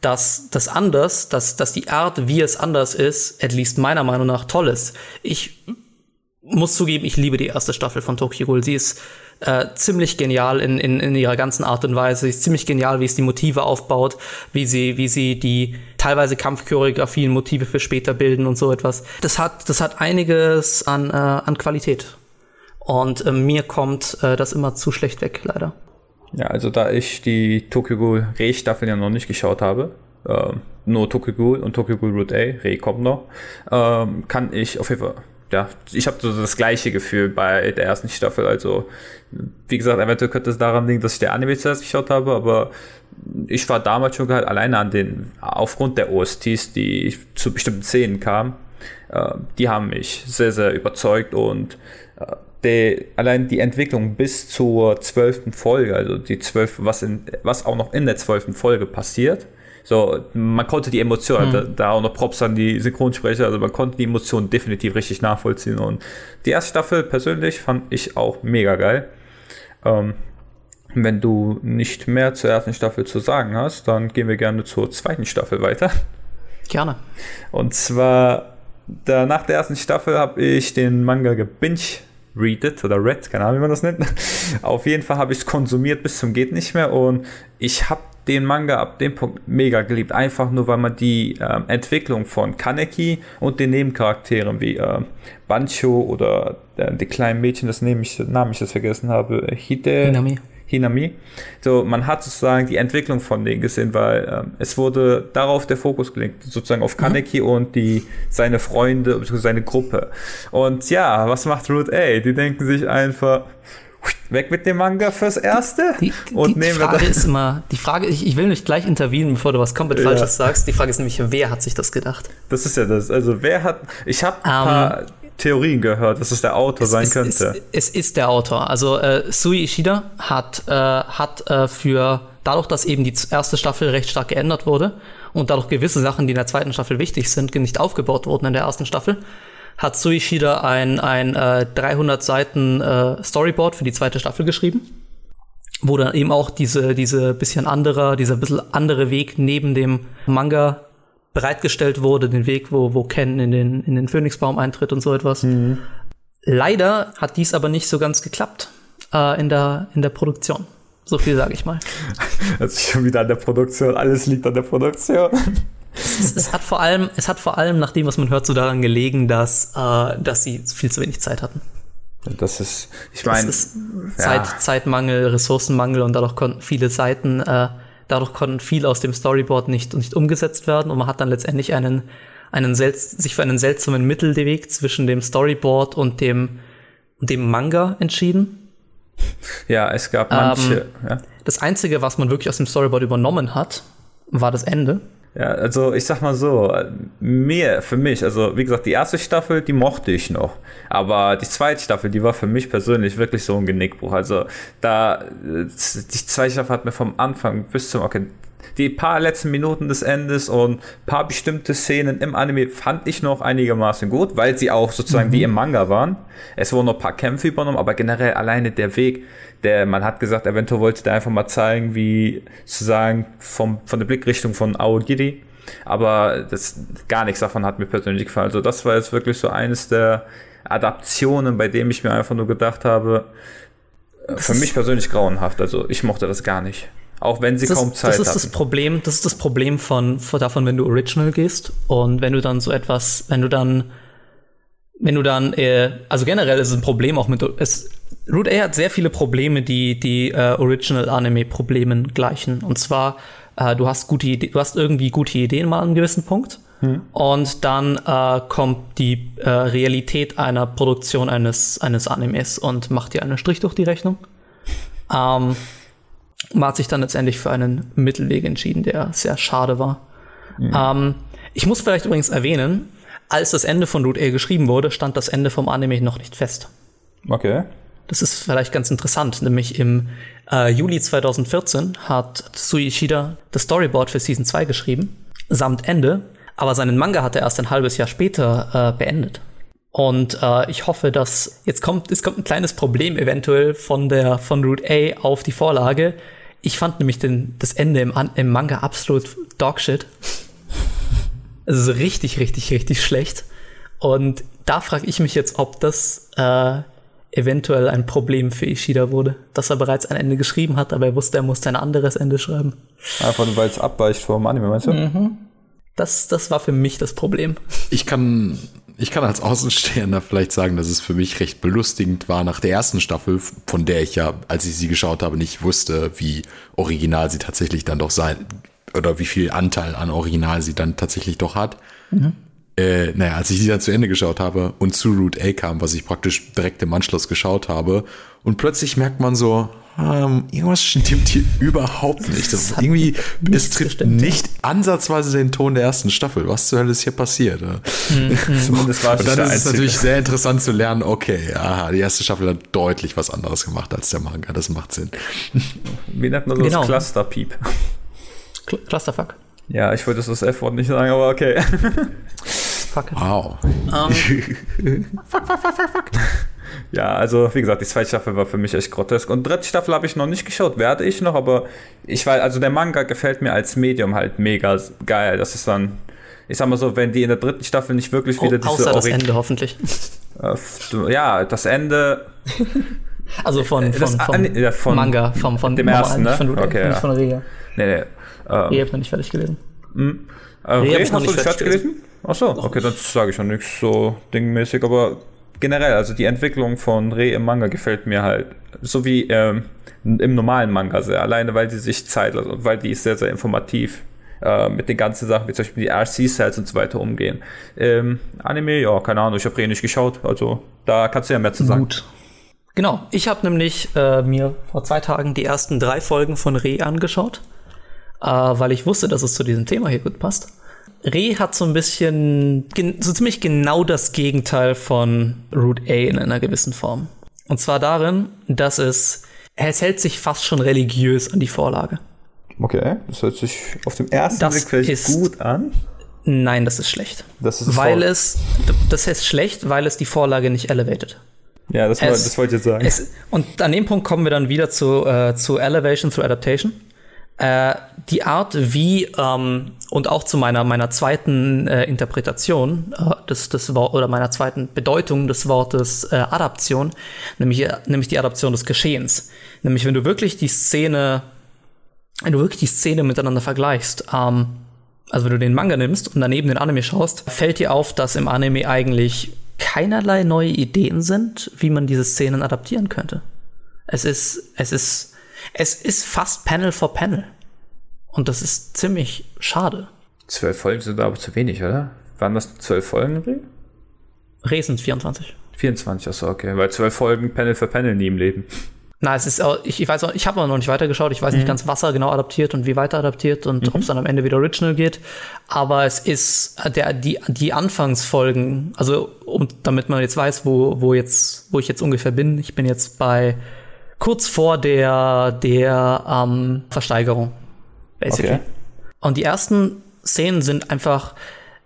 S2: dass das anders, dass, dass die Art, wie es anders ist, at least meiner Meinung nach toll ist. Ich muss zugeben, ich liebe die erste Staffel von Tokyo Ghoul. Sie ist äh, ziemlich genial in, in, in ihrer ganzen Art und Weise. Sie ist ziemlich genial, wie es die Motive aufbaut, wie sie, wie sie die teilweise Kampfchoreografien, Motive für später bilden und so etwas. Das hat, das hat einiges an, äh, an Qualität. Und äh, mir kommt äh, das immer zu schlecht weg, leider.
S1: Ja, also da ich die Tokyo Ghoul Re-Staffel ja noch nicht geschaut habe, äh, nur Tokyo Ghoul und Tokyo Ghoul Route A, Re kommt noch, äh, kann ich auf jeden Fall ja, ich habe so das gleiche Gefühl bei der ersten Staffel. Also, wie gesagt, eventuell könnte es daran liegen, dass ich der Anime zuerst geschaut habe, aber ich war damals schon halt alleine an den, aufgrund der OSTs, die zu bestimmten Szenen kamen, äh, die haben mich sehr, sehr überzeugt und äh, die, allein die Entwicklung bis zur zwölften Folge, also die zwölf, was, was auch noch in der zwölften Folge passiert, so, man konnte die Emotionen, mhm. da, da, auch noch Props an die Synchronsprecher, also man konnte die Emotionen definitiv richtig nachvollziehen. Und die erste Staffel persönlich fand ich auch mega geil. Ähm, wenn du nicht mehr zur ersten Staffel zu sagen hast, dann gehen wir gerne zur zweiten Staffel weiter.
S2: Gerne.
S1: Und zwar, da, nach der ersten Staffel habe ich den Manga gebinge readet oder read, keine Ahnung, wie man das nennt. Auf jeden Fall habe ich es konsumiert bis zum geht nicht mehr und ich habe den Manga ab dem Punkt mega geliebt. Einfach nur, weil man die äh, Entwicklung von Kaneki und den Nebencharakteren wie äh, Bancho oder äh, die kleinen Mädchen, das Namen ich, Namen ich das vergessen habe, Hide. Hinami. Hinami. So, man hat sozusagen die Entwicklung von denen gesehen, weil ähm, es wurde darauf der Fokus gelegt, sozusagen auf Kaneki mhm. und die, seine Freunde, seine Gruppe. Und ja, was macht Root A? Die denken sich einfach, weg mit dem Manga fürs Erste.
S2: Die, die, und die Frage ist immer, die Frage, ich, ich will nicht gleich intervenieren, bevor du was komplett ja. Falsches sagst. Die Frage ist nämlich, wer hat sich das gedacht?
S1: Das ist ja das. Also wer hat, ich habe ein um, paar Theorien gehört, dass es der Autor es, sein
S2: es,
S1: könnte.
S2: Es, es, ist der Autor. Also äh, Sui Ishida hat, äh, hat äh, für, dadurch, dass eben die erste Staffel recht stark geändert wurde und dadurch gewisse Sachen, die in der zweiten Staffel wichtig sind, nicht aufgebaut wurden in der ersten Staffel, hat Suishida ein, ein äh, 300 Seiten äh, Storyboard für die zweite Staffel geschrieben, wo dann eben auch diese, diese bisschen anderer, dieser bisschen andere Weg neben dem Manga bereitgestellt wurde, den Weg, wo, wo Ken in den, in den Phönixbaum eintritt und so etwas. Mhm. Leider hat dies aber nicht so ganz geklappt äh, in, der, in der Produktion. So viel sage ich mal.
S1: Also schon wieder an der Produktion, alles liegt an der Produktion.
S2: Es, es, hat vor allem, es hat vor allem, nach dem, was man hört, so daran gelegen, dass, äh, dass sie viel zu wenig Zeit hatten.
S1: Das ist, ich meine,
S2: Zeit, ja. Zeitmangel, Ressourcenmangel und dadurch konnten viele Seiten, äh, dadurch konnten viel aus dem Storyboard nicht, nicht umgesetzt werden und man hat dann letztendlich einen, einen sich für einen seltsamen Mittelweg zwischen dem Storyboard und dem, dem Manga entschieden.
S1: Ja, es gab manche. Ähm, ja.
S2: Das Einzige, was man wirklich aus dem Storyboard übernommen hat, war das Ende.
S1: Ja, also ich sag mal so, mir, für mich, also wie gesagt, die erste Staffel, die mochte ich noch. Aber die zweite Staffel, die war für mich persönlich wirklich so ein Genickbruch. Also da, die zweite Staffel hat mir vom Anfang bis zum, die paar letzten Minuten des Endes und paar bestimmte Szenen im Anime fand ich noch einigermaßen gut, weil sie auch sozusagen mhm. wie im Manga waren. Es wurden noch ein paar Kämpfe übernommen, aber generell alleine der Weg, der, man hat gesagt, eventuell wollte der einfach mal zeigen, wie sozusagen vom, von der Blickrichtung von Aogiri. Aber das, gar nichts davon hat mir persönlich gefallen. Also das war jetzt wirklich so eines der Adaptionen, bei dem ich mir einfach nur gedacht habe, für mich persönlich grauenhaft. Also ich mochte das gar nicht. Auch wenn sie
S2: das
S1: kaum Zeit
S2: das ist das Problem, Das ist das Problem von, von davon, wenn du Original gehst und wenn du dann so etwas, wenn du dann, wenn du dann, äh, also generell ist es ein Problem auch mit, es, Root A hat sehr viele Probleme, die die äh, Original Anime Problemen gleichen. Und zwar, äh, du hast gute Idee, du hast irgendwie gute Ideen mal an einem gewissen Punkt. Hm. Und dann äh, kommt die äh, Realität einer Produktion eines, eines Animes und macht dir einen Strich durch die Rechnung. Ähm, man hat sich dann letztendlich für einen Mittelweg entschieden, der sehr schade war. Mhm. Ähm, ich muss vielleicht übrigens erwähnen, als das Ende von Root A geschrieben wurde, stand das Ende vom Anime noch nicht fest.
S1: Okay.
S2: Das ist vielleicht ganz interessant, nämlich im äh, Juli 2014 hat Suishida das Storyboard für Season 2 geschrieben, samt Ende, aber seinen Manga hat er erst ein halbes Jahr später äh, beendet. Und äh, ich hoffe, dass jetzt kommt, es kommt ein kleines Problem eventuell von der von Root A auf die Vorlage. Ich fand nämlich den, das Ende im, im Manga absolut Dogshit. Es ist richtig, richtig, richtig schlecht. Und da frage ich mich jetzt, ob das äh, eventuell ein Problem für Ishida wurde, dass er bereits ein Ende geschrieben hat, aber er wusste, er musste ein anderes Ende schreiben.
S1: Einfach weil es abweicht vom Anime, meinst du? Mhm.
S2: Das, das war für mich das Problem.
S3: Ich kann, ich kann als Außenstehender vielleicht sagen, dass es für mich recht belustigend war nach der ersten Staffel, von der ich ja, als ich sie geschaut habe, nicht wusste, wie original sie tatsächlich dann doch sein oder wie viel Anteil an Original sie dann tatsächlich doch hat. Mhm äh, naja, als ich die dann zu Ende geschaut habe und zu Route A kam, was ich praktisch direkt im Anschluss geschaut habe, und plötzlich merkt man so, ähm, irgendwas stimmt hier überhaupt nicht. Das ist irgendwie, es trifft gestimmt, nicht ja. ansatzweise den Ton der ersten Staffel. Was zur Hölle ist hier passiert? Mhm. Zumindest war Und dann ist es natürlich sehr interessant zu lernen, okay, aha, die erste Staffel hat deutlich was anderes gemacht als der Manga. Das macht Sinn.
S1: Wie nennt man so genau. das Clusterpiep?
S2: Clusterfuck.
S1: Ja, ich wollte das F-Wort nicht sagen, aber okay.
S3: Fuck it. Wow. Um.
S1: fuck, fuck, fuck, fuck, fuck. Ja, also wie gesagt, die zweite Staffel war für mich echt grotesk. Und dritte Staffel habe ich noch nicht geschaut, werde ich noch, aber ich weiß, also der Manga gefällt mir als Medium halt mega geil. Das ist dann, ich sag mal so, wenn die in der dritten Staffel nicht wirklich wieder
S2: oh, diese. Außer das Ende hoffentlich.
S1: Äh, ja, das Ende.
S2: Also von, von, das, vom
S1: ja, von
S2: Manga, vom, von
S1: dem ersten, ne?
S2: Von,
S1: okay,
S2: nicht ja. von Riga.
S1: Nee, nee.
S2: Ähm, ich habe noch nicht fertig gelesen.
S1: Mhm. Äh, nee, hast du nicht fertig gelesen? gelesen? Achso, okay, dann sage ich ja nichts so dingmäßig, aber generell, also die Entwicklung von Reh im Manga gefällt mir halt, so wie ähm, im normalen Manga sehr, alleine weil sie sich Zeit lassen und weil die ist sehr, sehr informativ äh, mit den ganzen Sachen, wie zum Beispiel die RC-Cells und so weiter umgehen. Ähm, Anime, ja, keine Ahnung, ich habe Reh nicht geschaut, also da kannst du ja mehr zu sagen. Gut.
S2: Genau, ich habe nämlich äh, mir vor zwei Tagen die ersten drei Folgen von Reh angeschaut, äh, weil ich wusste, dass es zu diesem Thema hier gut passt. Re hat so ein bisschen, so ziemlich genau das Gegenteil von Root A in einer gewissen Form. Und zwar darin, dass es, es hält sich fast schon religiös an die Vorlage.
S1: Okay, das hört sich auf dem ersten das Blick vielleicht ist, gut an.
S2: Nein, das ist schlecht.
S1: Das ist
S2: weil es, das ist schlecht, weil es die Vorlage nicht elevated.
S1: Ja, das, es, das wollte ich jetzt sagen.
S2: Es, und an dem Punkt kommen wir dann wieder zu, äh, zu Elevation through Adaptation äh, die Art, wie ähm, und auch zu meiner meiner zweiten äh, Interpretation äh, des des oder meiner zweiten Bedeutung des Wortes äh, Adaption, nämlich äh, nämlich die Adaption des Geschehens, nämlich wenn du wirklich die Szene, wenn du wirklich die Szene miteinander vergleichst, ähm, also wenn du den Manga nimmst und daneben den Anime schaust, fällt dir auf, dass im Anime eigentlich keinerlei neue Ideen sind, wie man diese Szenen adaptieren könnte. Es ist es ist es ist fast Panel for Panel. Und das ist ziemlich schade.
S1: Zwölf Folgen sind aber zu wenig, oder? Waren das zwölf Folgen,
S2: sind 24.
S1: 24, achso, okay. Weil zwölf Folgen Panel für Panel nie im Leben.
S2: Na, es ist auch, ich, ich weiß auch, ich habe noch nicht weitergeschaut, ich weiß mhm. nicht ganz, was er genau adaptiert und wie weiter adaptiert und mhm. ob es dann am Ende wieder Original geht. Aber es ist der, die, die Anfangsfolgen, also um, damit man jetzt weiß, wo, wo jetzt, wo ich jetzt ungefähr bin. Ich bin jetzt bei kurz vor der, der ähm, Versteigerung. Basically. Okay. Und die ersten Szenen sind einfach.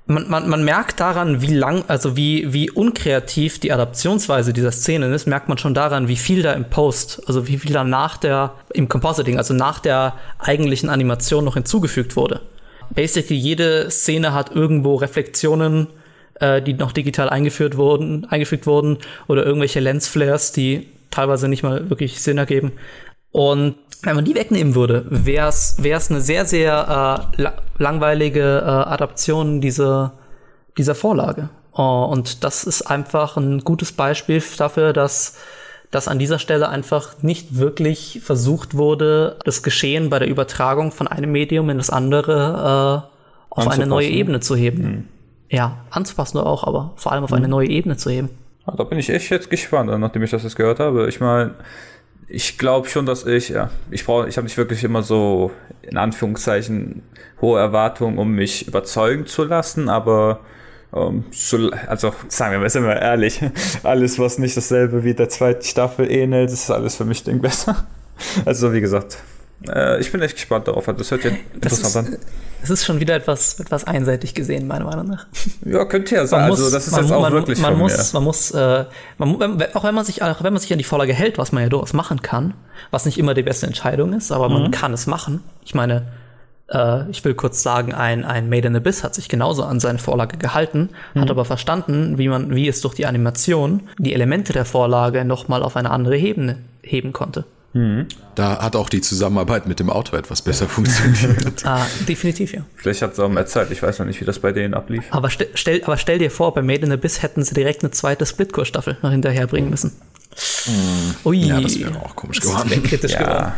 S2: Man, man, man merkt daran, wie lang, also wie, wie unkreativ die Adaptionsweise dieser Szenen ist, merkt man schon daran, wie viel da im Post, also wie viel da nach der, im Compositing, also nach der eigentlichen Animation noch hinzugefügt wurde. Basically, jede Szene hat irgendwo Reflexionen, äh, die noch digital eingeführt wurden, eingefügt wurden, oder irgendwelche Lensflares, die teilweise nicht mal wirklich Sinn ergeben. Und wenn man die wegnehmen würde, wäre es eine sehr, sehr äh, langweilige äh, Adaption dieser, dieser Vorlage. Uh, und das ist einfach ein gutes Beispiel dafür, dass, dass an dieser Stelle einfach nicht wirklich versucht wurde, das Geschehen bei der Übertragung von einem Medium in das andere auf eine neue Ebene zu heben. Hm. Ja, anzupassen auch, aber vor allem auf hm. eine neue Ebene zu heben.
S1: Ja, da bin ich echt jetzt gespannt, nachdem ich das jetzt gehört habe. Ich meine, ich glaube schon, dass ich, ja, ich brauche, ich habe nicht wirklich immer so, in Anführungszeichen, hohe Erwartungen, um mich überzeugen zu lassen, aber um, ähm, so, also sagen wir mal, sind wir ehrlich, alles, was nicht dasselbe wie der zweiten Staffel ähnelt, ist alles für mich Ding besser. Also wie gesagt, äh, ich bin echt gespannt darauf. Das hört ja interessant
S2: an. Es ist schon wieder etwas, etwas einseitig gesehen, meiner Meinung nach.
S1: Ja, könnte ja sein.
S2: also, das ist man, jetzt auch man, wirklich man muss, man muss, äh, man, auch wenn man sich, auch wenn man sich an die Vorlage hält, was man ja durchaus machen kann, was nicht immer die beste Entscheidung ist, aber mhm. man kann es machen. Ich meine, äh, ich will kurz sagen, ein, ein Made in Abyss hat sich genauso an seine Vorlage gehalten, mhm. hat aber verstanden, wie man, wie es durch die Animation die Elemente der Vorlage nochmal auf eine andere Ebene heben konnte.
S3: Mhm. Da hat auch die Zusammenarbeit mit dem Autor etwas besser funktioniert.
S2: ah, definitiv, ja.
S1: Vielleicht hat es auch mehr Zeit. Ich weiß noch nicht, wie das bei denen ablief.
S2: Aber, ste stell, aber stell dir vor, bei Made in Abyss hätten sie direkt eine zweite Splitcore-Staffel noch hinterher bringen müssen.
S3: Mhm. Ui. Ja, das wäre auch komisch geworden. Das kritisch
S2: ja. geworden.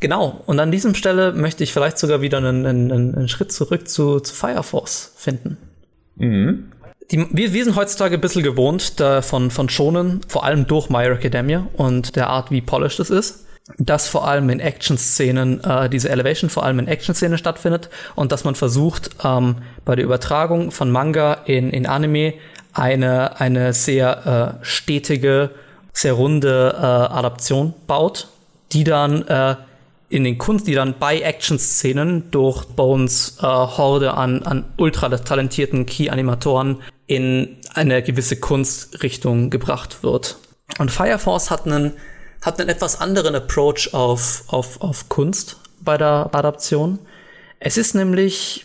S2: Genau, und an diesem Stelle möchte ich vielleicht sogar wieder einen, einen, einen Schritt zurück zu, zu Fire Force finden. Mhm. Die, wir, wir sind heutzutage ein bisschen gewohnt da von, von Shonen, vor allem durch My Academia und der Art, wie polished es ist, dass vor allem in Action-Szenen äh, diese Elevation vor allem in Action-Szenen stattfindet und dass man versucht, ähm, bei der Übertragung von Manga in, in Anime eine, eine sehr äh, stetige, sehr runde äh, Adaption baut, die dann äh, in den Kunst, die dann bei Action-Szenen durch Bones äh, Horde an, an ultra talentierten Key-Animatoren in eine gewisse Kunstrichtung gebracht wird. Und Fire Force hat einen, hat einen etwas anderen Approach auf, auf, auf Kunst bei der Adaption. Es ist nämlich,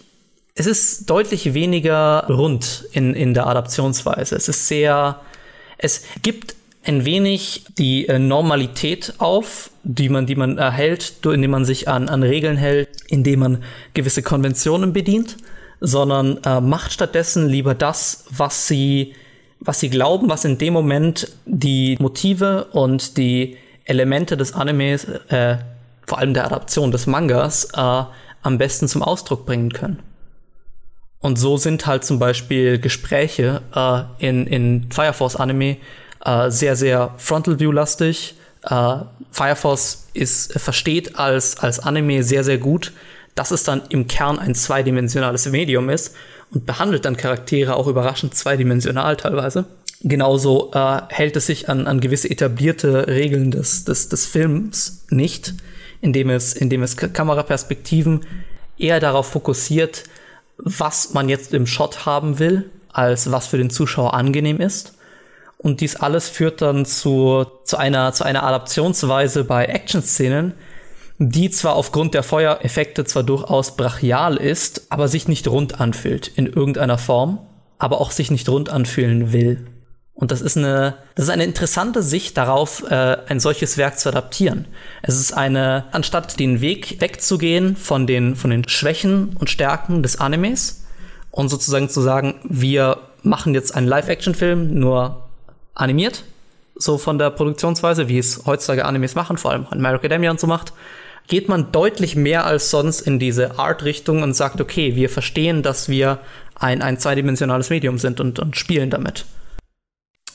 S2: es ist deutlich weniger rund in, in der Adaptionsweise. Es ist sehr, es gibt ein wenig die äh, Normalität auf, die man, die man erhält, indem man sich an, an Regeln hält, indem man gewisse Konventionen bedient sondern äh, macht stattdessen lieber das, was sie, was sie glauben, was in dem Moment die Motive und die Elemente des Animes, äh, vor allem der Adaption des Mangas, äh, am besten zum Ausdruck bringen können. Und so sind halt zum Beispiel Gespräche äh, in, in Fire Force Anime äh, sehr, sehr Frontal View-lastig. Äh, Fire Force ist, versteht als, als Anime sehr, sehr gut, dass es dann im Kern ein zweidimensionales Medium ist und behandelt dann Charaktere auch überraschend zweidimensional teilweise. Genauso äh, hält es sich an, an gewisse etablierte Regeln des, des, des Films nicht, indem es, indem es Kameraperspektiven eher darauf fokussiert, was man jetzt im Shot haben will, als was für den Zuschauer angenehm ist. Und dies alles führt dann zu, zu, einer, zu einer Adaptionsweise bei Action-Szenen, die zwar aufgrund der Feuereffekte zwar durchaus brachial ist, aber sich nicht rund anfühlt in irgendeiner Form, aber auch sich nicht rund anfühlen will. Und das ist eine, das ist eine interessante Sicht darauf, äh, ein solches Werk zu adaptieren. Es ist eine, anstatt den Weg wegzugehen von den, von den Schwächen und Stärken des Animes und sozusagen zu sagen, wir machen jetzt einen Live-Action-Film nur animiert, so von der Produktionsweise, wie es heutzutage Animes machen, vor allem American Academia und so macht, geht man deutlich mehr als sonst in diese Art-Richtung und sagt, okay, wir verstehen, dass wir ein, ein zweidimensionales Medium sind und, und spielen damit.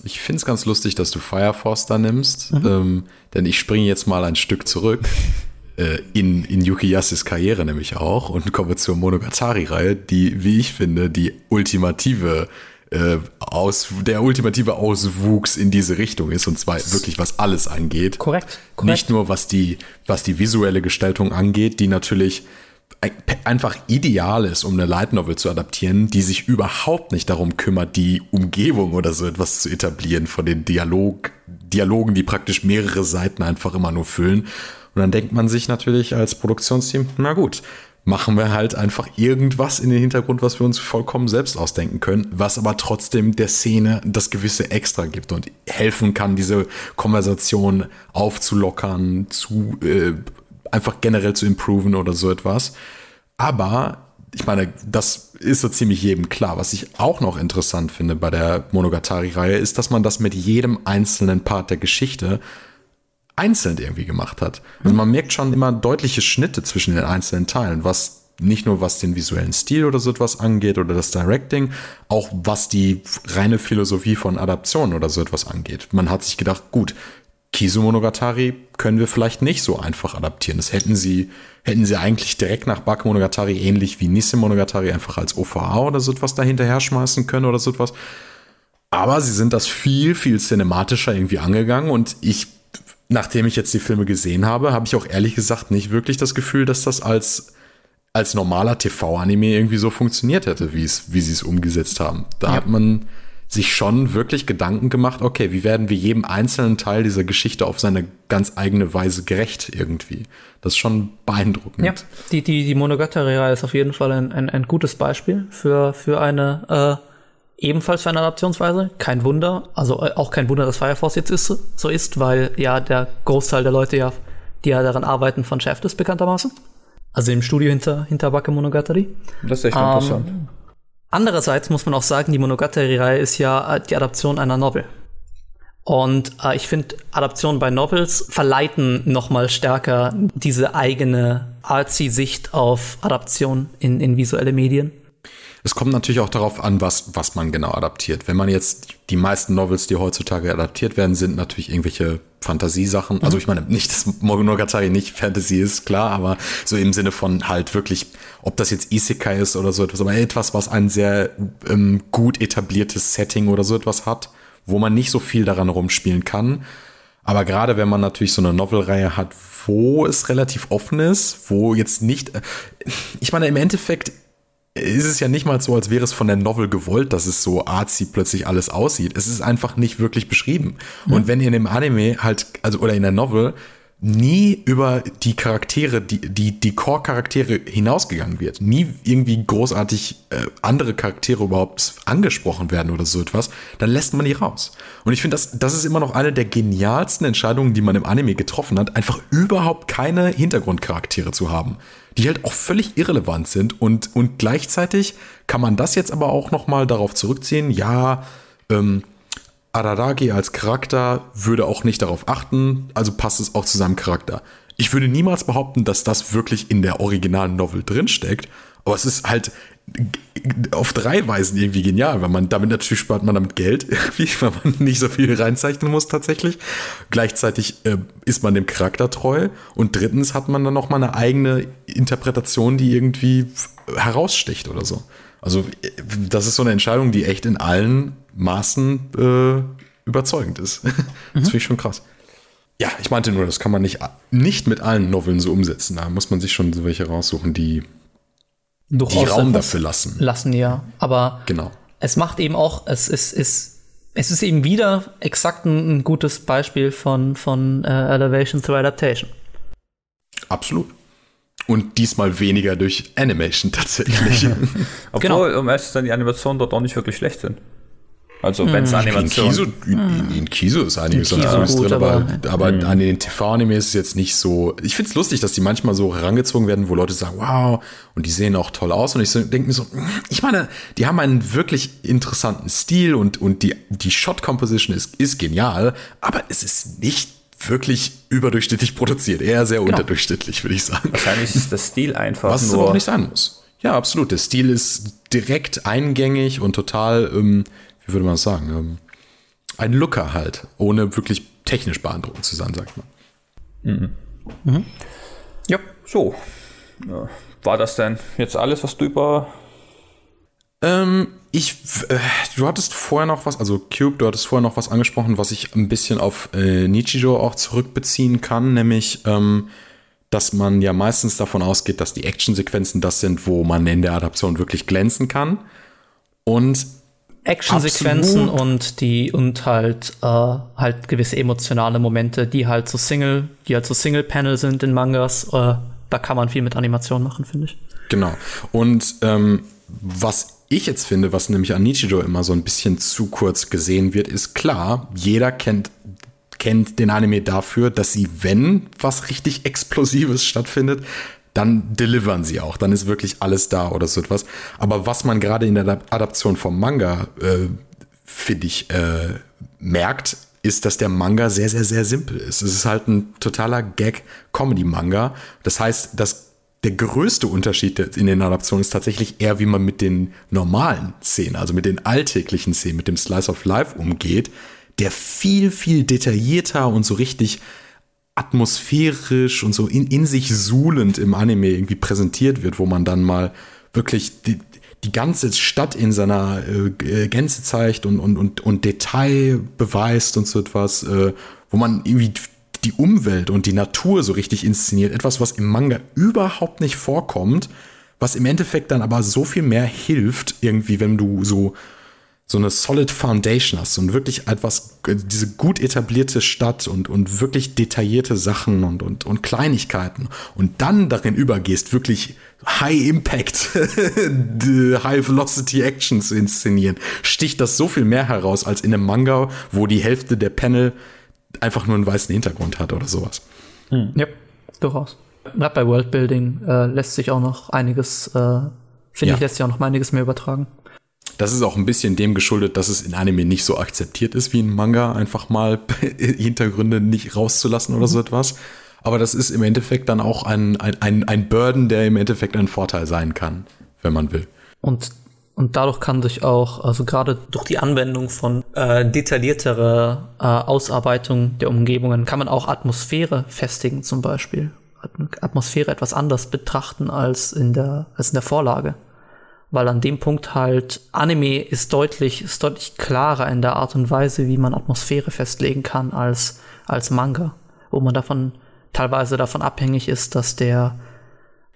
S3: Ich finde es ganz lustig, dass du Fire Force da nimmst, mhm. ähm, denn ich springe jetzt mal ein Stück zurück äh, in, in Yukiyasis Karriere nämlich auch und komme zur Monogatari-Reihe, die, wie ich finde, die ultimative äh, aus, der ultimative Auswuchs in diese Richtung ist und zwar wirklich was alles angeht.
S2: Korrekt. korrekt.
S3: Nicht nur was die, was die visuelle Gestaltung angeht, die natürlich einfach ideal ist, um eine Light Novel zu adaptieren, die sich überhaupt nicht darum kümmert, die Umgebung oder so etwas zu etablieren von den Dialog, Dialogen, die praktisch mehrere Seiten einfach immer nur füllen. Und dann denkt man sich natürlich als Produktionsteam, na gut, machen wir halt einfach irgendwas in den Hintergrund, was wir uns vollkommen selbst ausdenken können, was aber trotzdem der Szene das gewisse Extra gibt und helfen kann, diese Konversation aufzulockern, zu äh, einfach generell zu improven oder so etwas. Aber ich meine, das ist so ziemlich jedem klar. Was ich auch noch interessant finde bei der Monogatari-Reihe, ist, dass man das mit jedem einzelnen Part der Geschichte einzeln irgendwie gemacht hat. Also man merkt schon immer deutliche Schnitte zwischen den einzelnen Teilen, was nicht nur was den visuellen Stil oder so etwas angeht oder das Directing, auch was die reine Philosophie von Adaptionen oder so etwas angeht. Man hat sich gedacht, gut, Kisu-Monogatari können wir vielleicht nicht so einfach adaptieren. Das hätten sie, hätten sie eigentlich direkt nach Bakemonogatari ähnlich wie Nisse-Monogatari einfach als OVA oder so etwas dahinterher schmeißen können oder so etwas. Aber sie sind das viel, viel cinematischer irgendwie angegangen und ich, nachdem ich jetzt die Filme gesehen habe, habe ich auch ehrlich gesagt nicht wirklich das Gefühl, dass das als, als normaler TV-Anime irgendwie so funktioniert hätte, wie es, wie sie es umgesetzt haben. Da ja. hat man, sich schon wirklich Gedanken gemacht, okay, wie werden wir jedem einzelnen Teil dieser Geschichte auf seine ganz eigene Weise gerecht irgendwie. Das ist schon beeindruckend. Ja,
S2: die, die, die Monogatari-Reihe ist auf jeden Fall ein, ein, ein gutes Beispiel für, für eine, äh, ebenfalls für eine Adaptionsweise. Kein Wunder, also äh, auch kein Wunder, dass Fire Force jetzt ist, so ist, weil ja der Großteil der Leute ja, die ja daran arbeiten, von Chef ist bekanntermaßen. Also im Studio hinter, hinter Backe Monogatari.
S1: Das ist echt ähm, interessant.
S2: Andererseits muss man auch sagen, die Monogatari-Reihe ist ja äh, die Adaption einer Novel. Und äh, ich finde, Adaptionen bei Novels verleiten noch mal stärker diese eigene artsy Sicht auf Adaption in, in visuelle Medien.
S3: Es kommt natürlich auch darauf an, was, was man genau adaptiert. Wenn man jetzt die meisten Novels, die heutzutage adaptiert werden, sind natürlich irgendwelche Fantasiesachen. Mhm. Also ich meine, nicht, dass Monogatari nicht Fantasy ist, klar, aber so im Sinne von halt wirklich, ob das jetzt Isekai ist oder so etwas, aber etwas, was ein sehr ähm, gut etabliertes Setting oder so etwas hat, wo man nicht so viel daran rumspielen kann. Aber gerade wenn man natürlich so eine Novelreihe hat, wo es relativ offen ist, wo jetzt nicht, äh, ich meine, im Endeffekt ist es ja nicht mal so, als wäre es von der Novel gewollt, dass es so artsy plötzlich alles aussieht. Es ist einfach nicht wirklich beschrieben. Mhm. Und wenn in dem Anime halt, also oder in der Novel nie über die Charaktere, die, die, die Core-Charaktere hinausgegangen wird, nie irgendwie großartig äh, andere Charaktere überhaupt angesprochen werden oder so etwas, dann lässt man die raus. Und ich finde, das, das ist immer noch eine der genialsten Entscheidungen, die man im Anime getroffen hat, einfach überhaupt keine Hintergrundcharaktere zu haben die halt auch völlig irrelevant sind und, und gleichzeitig kann man das jetzt aber auch nochmal darauf zurückziehen, ja, ähm, Araragi als Charakter würde auch nicht darauf achten, also passt es auch zu seinem Charakter. Ich würde niemals behaupten, dass das wirklich in der originalen Novel drinsteckt, aber es ist halt auf drei Weisen irgendwie genial, weil man damit natürlich spart man damit Geld, irgendwie, weil man nicht so viel reinzeichnen muss tatsächlich. Gleichzeitig äh, ist man dem Charakter treu und drittens hat man dann noch mal eine eigene Interpretation, die irgendwie heraussticht oder so. Also das ist so eine Entscheidung, die echt in allen Maßen äh, überzeugend ist. das mhm. finde ich schon krass. Ja, ich meinte nur, das kann man nicht, nicht mit allen Noveln so umsetzen. Da muss man sich schon so welche raussuchen, die
S2: die Raum dafür lassen. Lassen, ja. Aber
S3: genau.
S2: es macht eben auch, es ist, ist es ist eben wieder exakt ein, ein gutes Beispiel von, von uh, Elevation through Adaptation.
S3: Absolut. Und diesmal weniger durch Animation tatsächlich.
S1: Obwohl, genau. um ehrlich zu sein, die Animationen dort auch nicht wirklich schlecht sind. Also wenn es hm. Animation...
S3: In Kiso, in, in Kiso ist einiges an Zeugs drin, aber, aber mhm. an den TV-Anime ist es jetzt nicht so... Ich finde es lustig, dass die manchmal so herangezogen werden, wo Leute sagen, wow, und die sehen auch toll aus. Und ich so, denke mir so, ich meine, die haben einen wirklich interessanten Stil und, und die, die Shot-Composition ist, ist genial, aber es ist nicht wirklich überdurchschnittlich produziert. Eher sehr genau. unterdurchschnittlich, würde ich sagen.
S1: Wahrscheinlich ist das Stil einfach
S3: Was es aber auch nicht sein muss. Ja, absolut. Der Stil ist direkt eingängig und total... Ähm, wie würde man das sagen, ähm, ein Looker halt, ohne wirklich technisch beeindruckend zu sein, sagt man.
S1: Mhm. Mhm. Ja, so. War das denn jetzt alles, was du über.
S3: Ähm, ich, äh, du hattest vorher noch was, also Cube, du hattest vorher noch was angesprochen, was ich ein bisschen auf äh, Nichijou auch zurückbeziehen kann, nämlich, ähm, dass man ja meistens davon ausgeht, dass die Actionsequenzen das sind, wo man in der Adaption wirklich glänzen kann. Und
S2: Actionsequenzen und die und halt äh, halt gewisse emotionale Momente, die halt so Single, die halt so Single Panel sind in Mangas. Äh, da kann man viel mit Animation machen, finde ich.
S3: Genau. Und ähm, was ich jetzt finde, was nämlich an Nichijou immer so ein bisschen zu kurz gesehen wird, ist klar, jeder kennt kennt den Anime dafür, dass sie, wenn was richtig Explosives stattfindet, dann delivern sie auch, dann ist wirklich alles da oder so etwas. Aber was man gerade in der Adaption vom Manga, äh, finde ich, äh, merkt, ist, dass der Manga sehr, sehr, sehr simpel ist. Es ist halt ein totaler Gag-Comedy-Manga. Das heißt, das der größte Unterschied in den Adaptionen ist tatsächlich eher, wie man mit den normalen Szenen, also mit den alltäglichen Szenen, mit dem Slice of Life umgeht, der viel, viel detaillierter und so richtig atmosphärisch und so in, in sich suhlend im Anime irgendwie präsentiert wird, wo man dann mal wirklich die, die ganze Stadt in seiner äh, Gänze zeigt und, und, und, und Detail beweist und so etwas, äh, wo man irgendwie die Umwelt und die Natur so richtig inszeniert. Etwas, was im Manga überhaupt nicht vorkommt, was im Endeffekt dann aber so viel mehr hilft, irgendwie, wenn du so so eine solid Foundation hast und wirklich etwas, diese gut etablierte Stadt und, und wirklich detaillierte Sachen und, und, und Kleinigkeiten und dann darin übergehst, wirklich High Impact, High Velocity Action zu inszenieren, sticht das so viel mehr heraus als in einem Manga, wo die Hälfte der Panel einfach nur einen weißen Hintergrund hat oder sowas.
S2: Hm. Ja, durchaus. Gerade bei Worldbuilding äh, lässt sich auch noch einiges, äh, finde ja. ich, lässt sich auch noch einiges mehr übertragen.
S3: Das ist auch ein bisschen dem geschuldet, dass es in Anime nicht so akzeptiert ist wie in Manga, einfach mal Hintergründe nicht rauszulassen oder so mhm. etwas. Aber das ist im Endeffekt dann auch ein, ein, ein Burden, der im Endeffekt ein Vorteil sein kann, wenn man will.
S2: Und, und dadurch kann sich auch, also gerade durch die Anwendung von äh, detaillierterer äh, Ausarbeitung der Umgebungen, kann man auch Atmosphäre festigen zum Beispiel. Atmosphäre etwas anders betrachten als in der, als in der Vorlage weil an dem Punkt halt Anime ist deutlich, ist deutlich klarer in der Art und Weise, wie man Atmosphäre festlegen kann als, als Manga, wo man davon teilweise davon abhängig ist, dass der,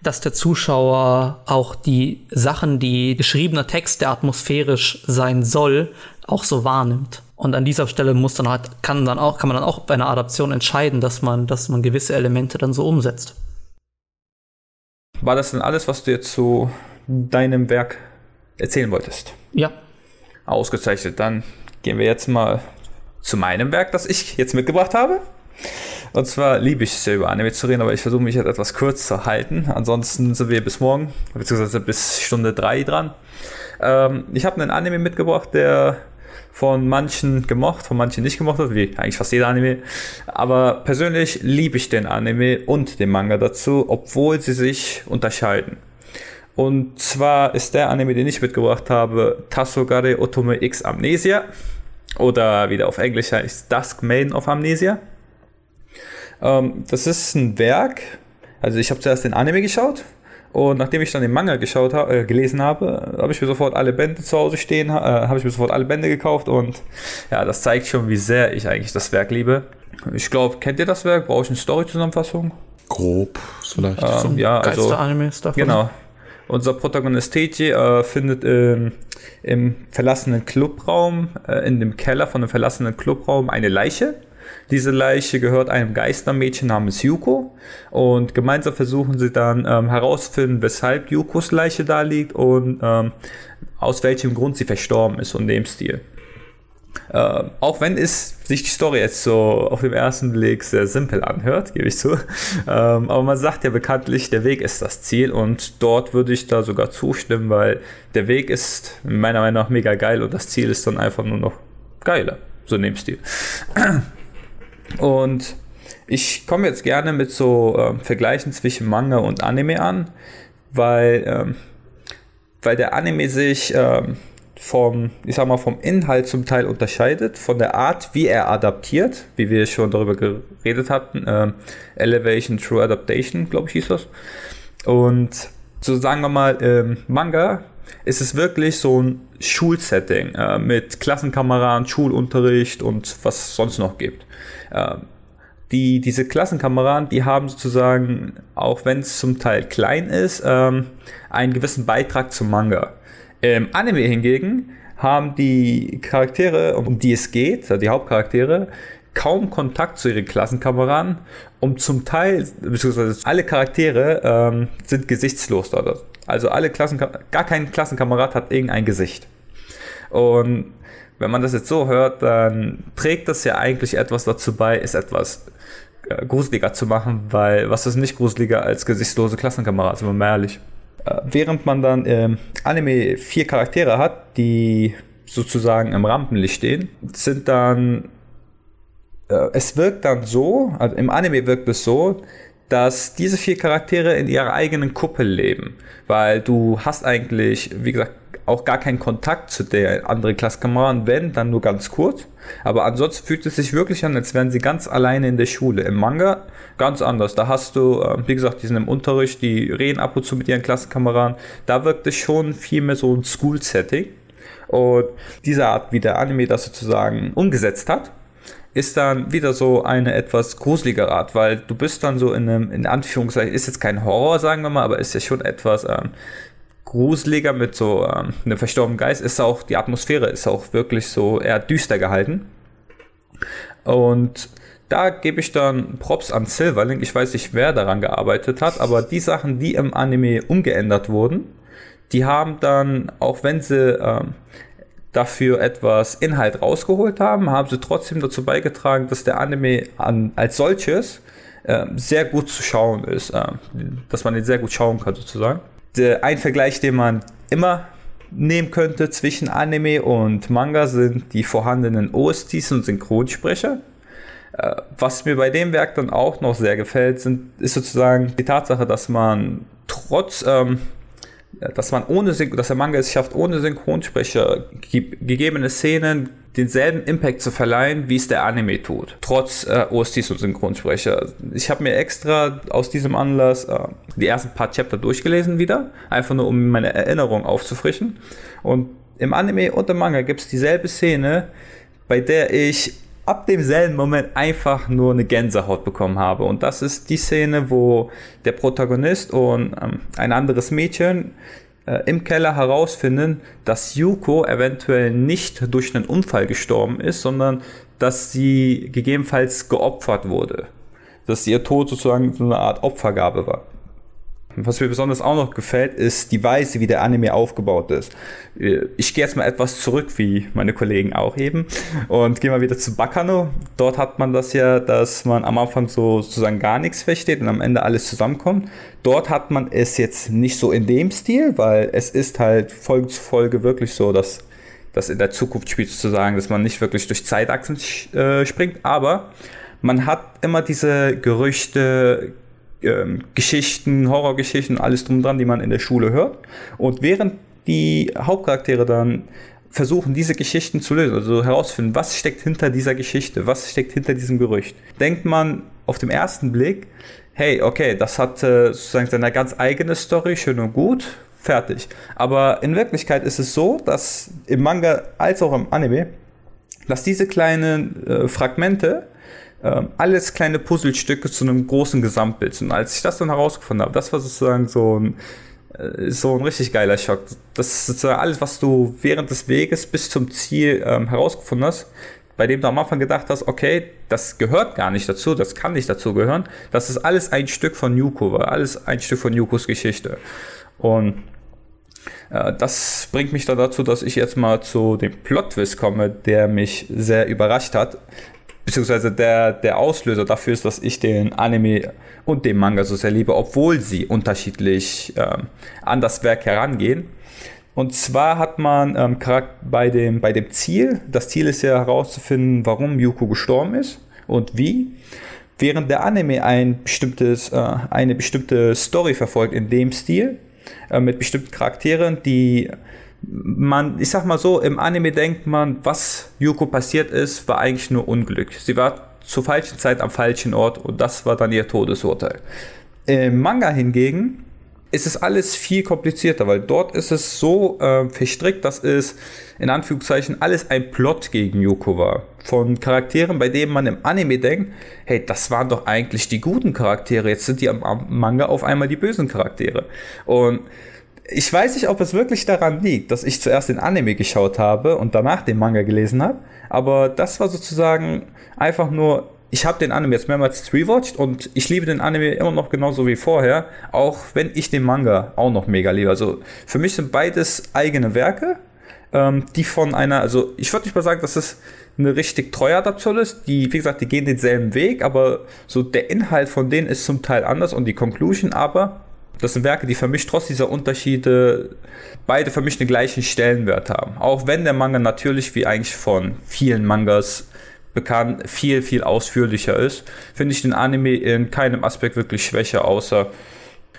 S2: dass der Zuschauer auch die Sachen, die geschriebener Text, der atmosphärisch sein soll, auch so wahrnimmt. Und an dieser Stelle muss dann halt, kann dann auch, kann man dann auch bei einer Adaption entscheiden, dass man, dass man gewisse Elemente dann so umsetzt.
S1: War das denn alles, was du jetzt so deinem Werk erzählen wolltest.
S2: Ja.
S1: Ausgezeichnet. Dann gehen wir jetzt mal zu meinem Werk, das ich jetzt mitgebracht habe. Und zwar liebe ich es ja über Anime zu reden, aber ich versuche mich jetzt etwas kurz zu halten. Ansonsten sind wir bis morgen, beziehungsweise bis Stunde 3 dran. Ähm, ich habe einen Anime mitgebracht, der von manchen gemocht, von manchen nicht gemocht wird, wie eigentlich fast jeder Anime. Aber persönlich liebe ich den Anime und den Manga dazu, obwohl sie sich unterscheiden. Und zwar ist der Anime, den ich mitgebracht habe, Tasogare Otome X Amnesia. Oder wieder auf Englisch heißt Dusk Maiden of Amnesia. Ähm, das ist ein Werk. Also ich habe zuerst den Anime geschaut. Und nachdem ich dann den Manga geschaut ha äh, gelesen habe, habe ich mir sofort alle Bände zu Hause stehen, äh, habe ich mir sofort alle Bände gekauft und ja, das zeigt schon, wie sehr ich eigentlich das Werk liebe. Ich glaube, kennt ihr das Werk? Brauche ich eine Story-Zusammenfassung?
S3: Grob, vielleicht.
S1: Ähm, ja, also,
S2: Anime-Stuff.
S1: Genau. Unser Protagonist Teiji äh, findet ähm, im verlassenen Clubraum, äh, in dem Keller von dem verlassenen Clubraum, eine Leiche. Diese Leiche gehört einem Geistermädchen namens Yuko und gemeinsam versuchen sie dann ähm, herauszufinden, weshalb Yukos Leiche da liegt und ähm, aus welchem Grund sie verstorben ist und dem Stil. Äh, auch wenn es sich die Story jetzt so auf den ersten Blick sehr simpel anhört, gebe ich zu. Ähm, aber man sagt ja bekanntlich, der Weg ist das Ziel und dort würde ich da sogar zustimmen, weil der Weg ist meiner Meinung nach mega geil und das Ziel ist dann einfach nur noch geiler. So nehmt Stil. Und ich komme jetzt gerne mit so äh, Vergleichen zwischen Manga und Anime an, weil, ähm, weil der Anime sich ähm, vom, ich sag mal, vom Inhalt zum Teil unterscheidet, von der Art, wie er adaptiert, wie wir schon darüber geredet hatten, äh, Elevation True Adaptation, glaube ich, hieß das. Und so sagen wir mal, ähm, Manga ist es wirklich so ein Schulsetting äh, mit Klassenkameraden, Schulunterricht und was sonst noch gibt. Äh, die, diese Klassenkameraden, die haben sozusagen, auch wenn es zum Teil klein ist, ähm, einen gewissen Beitrag zum Manga. Im Anime hingegen haben die Charaktere, um die es geht, also die Hauptcharaktere, kaum Kontakt zu ihren Klassenkameraden und zum Teil, beziehungsweise alle Charaktere ähm, sind gesichtslos dort. Also alle Klassen, gar kein Klassenkamerad hat irgendein Gesicht. Und wenn man das jetzt so hört, dann trägt das ja eigentlich etwas dazu bei, es etwas äh, gruseliger zu machen, weil was ist nicht gruseliger als gesichtslose Klassenkameraden, sind wir mal ehrlich. Äh, während man dann im Anime vier Charaktere hat, die sozusagen im Rampenlicht stehen, sind dann äh, es wirkt dann so, also im Anime wirkt es so, dass diese vier Charaktere in ihrer eigenen Kuppel leben, weil du hast eigentlich, wie gesagt, auch gar keinen Kontakt zu der anderen Klasskameraden, wenn, dann nur ganz kurz. Aber ansonsten fühlt es sich wirklich an, als wären sie ganz alleine in der Schule. Im Manga ganz anders. Da hast du, äh, wie gesagt, die sind im Unterricht, die reden ab und zu mit ihren Klassenkameraden. Da wirkt es schon viel mehr so ein School-Setting. Und diese Art, wie der Anime das sozusagen umgesetzt hat, ist dann wieder so eine etwas gruselige Art, weil du bist dann so in einem, in Anführungszeichen, ist jetzt kein Horror, sagen wir mal, aber ist ja schon etwas ähm, gruseliger mit so ähm, einem verstorbenen Geist. Ist auch, die Atmosphäre ist auch wirklich so eher düster gehalten. Und da gebe ich dann Props an Silverlink. Ich weiß nicht, wer daran gearbeitet hat, aber die Sachen, die im Anime umgeändert wurden, die haben dann, auch wenn sie ähm, dafür etwas Inhalt rausgeholt haben, haben sie trotzdem dazu beigetragen, dass der Anime an, als solches äh, sehr gut zu schauen ist, äh, dass man ihn sehr gut schauen kann sozusagen. Der, ein Vergleich, den man immer nehmen könnte zwischen Anime und Manga sind die vorhandenen OSTs und Synchronsprecher. Äh, was mir bei dem Werk dann auch noch sehr gefällt, sind, ist sozusagen die Tatsache, dass man trotz ähm, dass man ohne dass der Manga es schafft, ohne Synchronsprecher gegebene Szenen denselben Impact zu verleihen, wie es der Anime tut, trotz äh, OSTs und Synchronsprecher. Ich habe mir extra aus diesem Anlass äh, die ersten paar Chapter durchgelesen wieder, einfach nur um meine Erinnerung aufzufrischen. Und im Anime und im Manga gibt es dieselbe Szene, bei der ich ab demselben Moment einfach nur eine Gänsehaut bekommen habe. Und das ist die Szene, wo der Protagonist und ähm, ein anderes Mädchen äh, im Keller herausfinden, dass Yuko eventuell nicht durch einen Unfall gestorben ist, sondern dass sie gegebenenfalls geopfert wurde. Dass ihr Tod sozusagen so eine Art Opfergabe war. Was mir besonders auch noch gefällt, ist die Weise, wie der Anime aufgebaut ist. Ich gehe jetzt mal etwas zurück, wie meine Kollegen auch eben, und gehe mal wieder zu Bakano. Dort hat man das ja, dass man am Anfang so sozusagen gar nichts versteht und am Ende alles zusammenkommt. Dort hat man es jetzt nicht so in dem Stil, weil es ist halt Folge zu Folge wirklich so, dass das in der Zukunft spielt sozusagen, dass man nicht wirklich durch Zeitachsen äh, springt, aber man hat immer diese Gerüchte, ähm, Geschichten, Horrorgeschichten, alles drum dran, die man in der Schule hört. Und während die Hauptcharaktere dann versuchen, diese Geschichten zu lösen, also herausfinden, was steckt hinter dieser Geschichte, was steckt hinter diesem Gerücht, denkt man auf dem ersten Blick, hey, okay, das hat äh, sozusagen seine ganz eigene Story, schön und gut, fertig. Aber in Wirklichkeit ist es so, dass im Manga als auch im Anime, dass diese kleinen äh, Fragmente alles kleine Puzzlestücke zu einem großen Gesamtbild sind. Als ich das dann herausgefunden habe, das war sozusagen so ein, äh, so ein richtig geiler Schock. Das ist sozusagen alles, was du während des Weges bis zum Ziel ähm, herausgefunden hast, bei dem du am Anfang gedacht hast, okay, das gehört gar nicht dazu, das kann nicht dazu gehören. Das ist alles ein Stück von Yuko, war alles ein Stück von Yukos Geschichte. Und äh, das bringt mich dann dazu, dass ich jetzt mal zu dem Plot-Twist komme, der mich sehr überrascht hat beziehungsweise der, der Auslöser dafür ist, dass ich den Anime und den Manga so sehr liebe, obwohl sie unterschiedlich ähm, an das Werk herangehen. Und zwar hat man ähm, bei, dem, bei dem Ziel, das Ziel ist ja herauszufinden, warum Yuko gestorben ist und wie. Während der Anime ein bestimmtes, äh, eine bestimmte Story verfolgt in dem Stil, äh, mit bestimmten Charakteren, die man, ich sag mal so, im Anime denkt man, was Yuko passiert ist, war eigentlich nur Unglück. Sie war zur falschen Zeit am falschen Ort und das war dann ihr Todesurteil. Im Manga hingegen ist es alles viel komplizierter, weil dort ist es so äh, verstrickt, dass es in Anführungszeichen alles ein Plot gegen Yuko war. Von Charakteren, bei denen man im Anime denkt, hey, das waren doch eigentlich die guten Charaktere, jetzt sind die am, am Manga auf einmal die bösen Charaktere. Und ich weiß nicht, ob es wirklich daran liegt, dass ich zuerst den Anime geschaut habe und danach den Manga gelesen habe, aber das war sozusagen einfach nur, ich habe den Anime jetzt mehrmals rewatcht und ich liebe den Anime immer noch genauso wie vorher, auch wenn ich den Manga auch noch mega liebe. Also für mich sind beides eigene Werke, ähm, die von einer, also ich würde nicht mal sagen, dass es eine richtig treue Adaption ist. Die, wie gesagt, die gehen denselben Weg, aber so der Inhalt von denen ist zum Teil anders und die Conclusion aber das sind Werke, die für mich trotz dieser Unterschiede beide für mich den gleichen Stellenwert haben. Auch wenn der Manga natürlich, wie eigentlich von vielen Mangas, bekannt, viel, viel ausführlicher ist, finde ich den Anime in keinem Aspekt wirklich schwächer, außer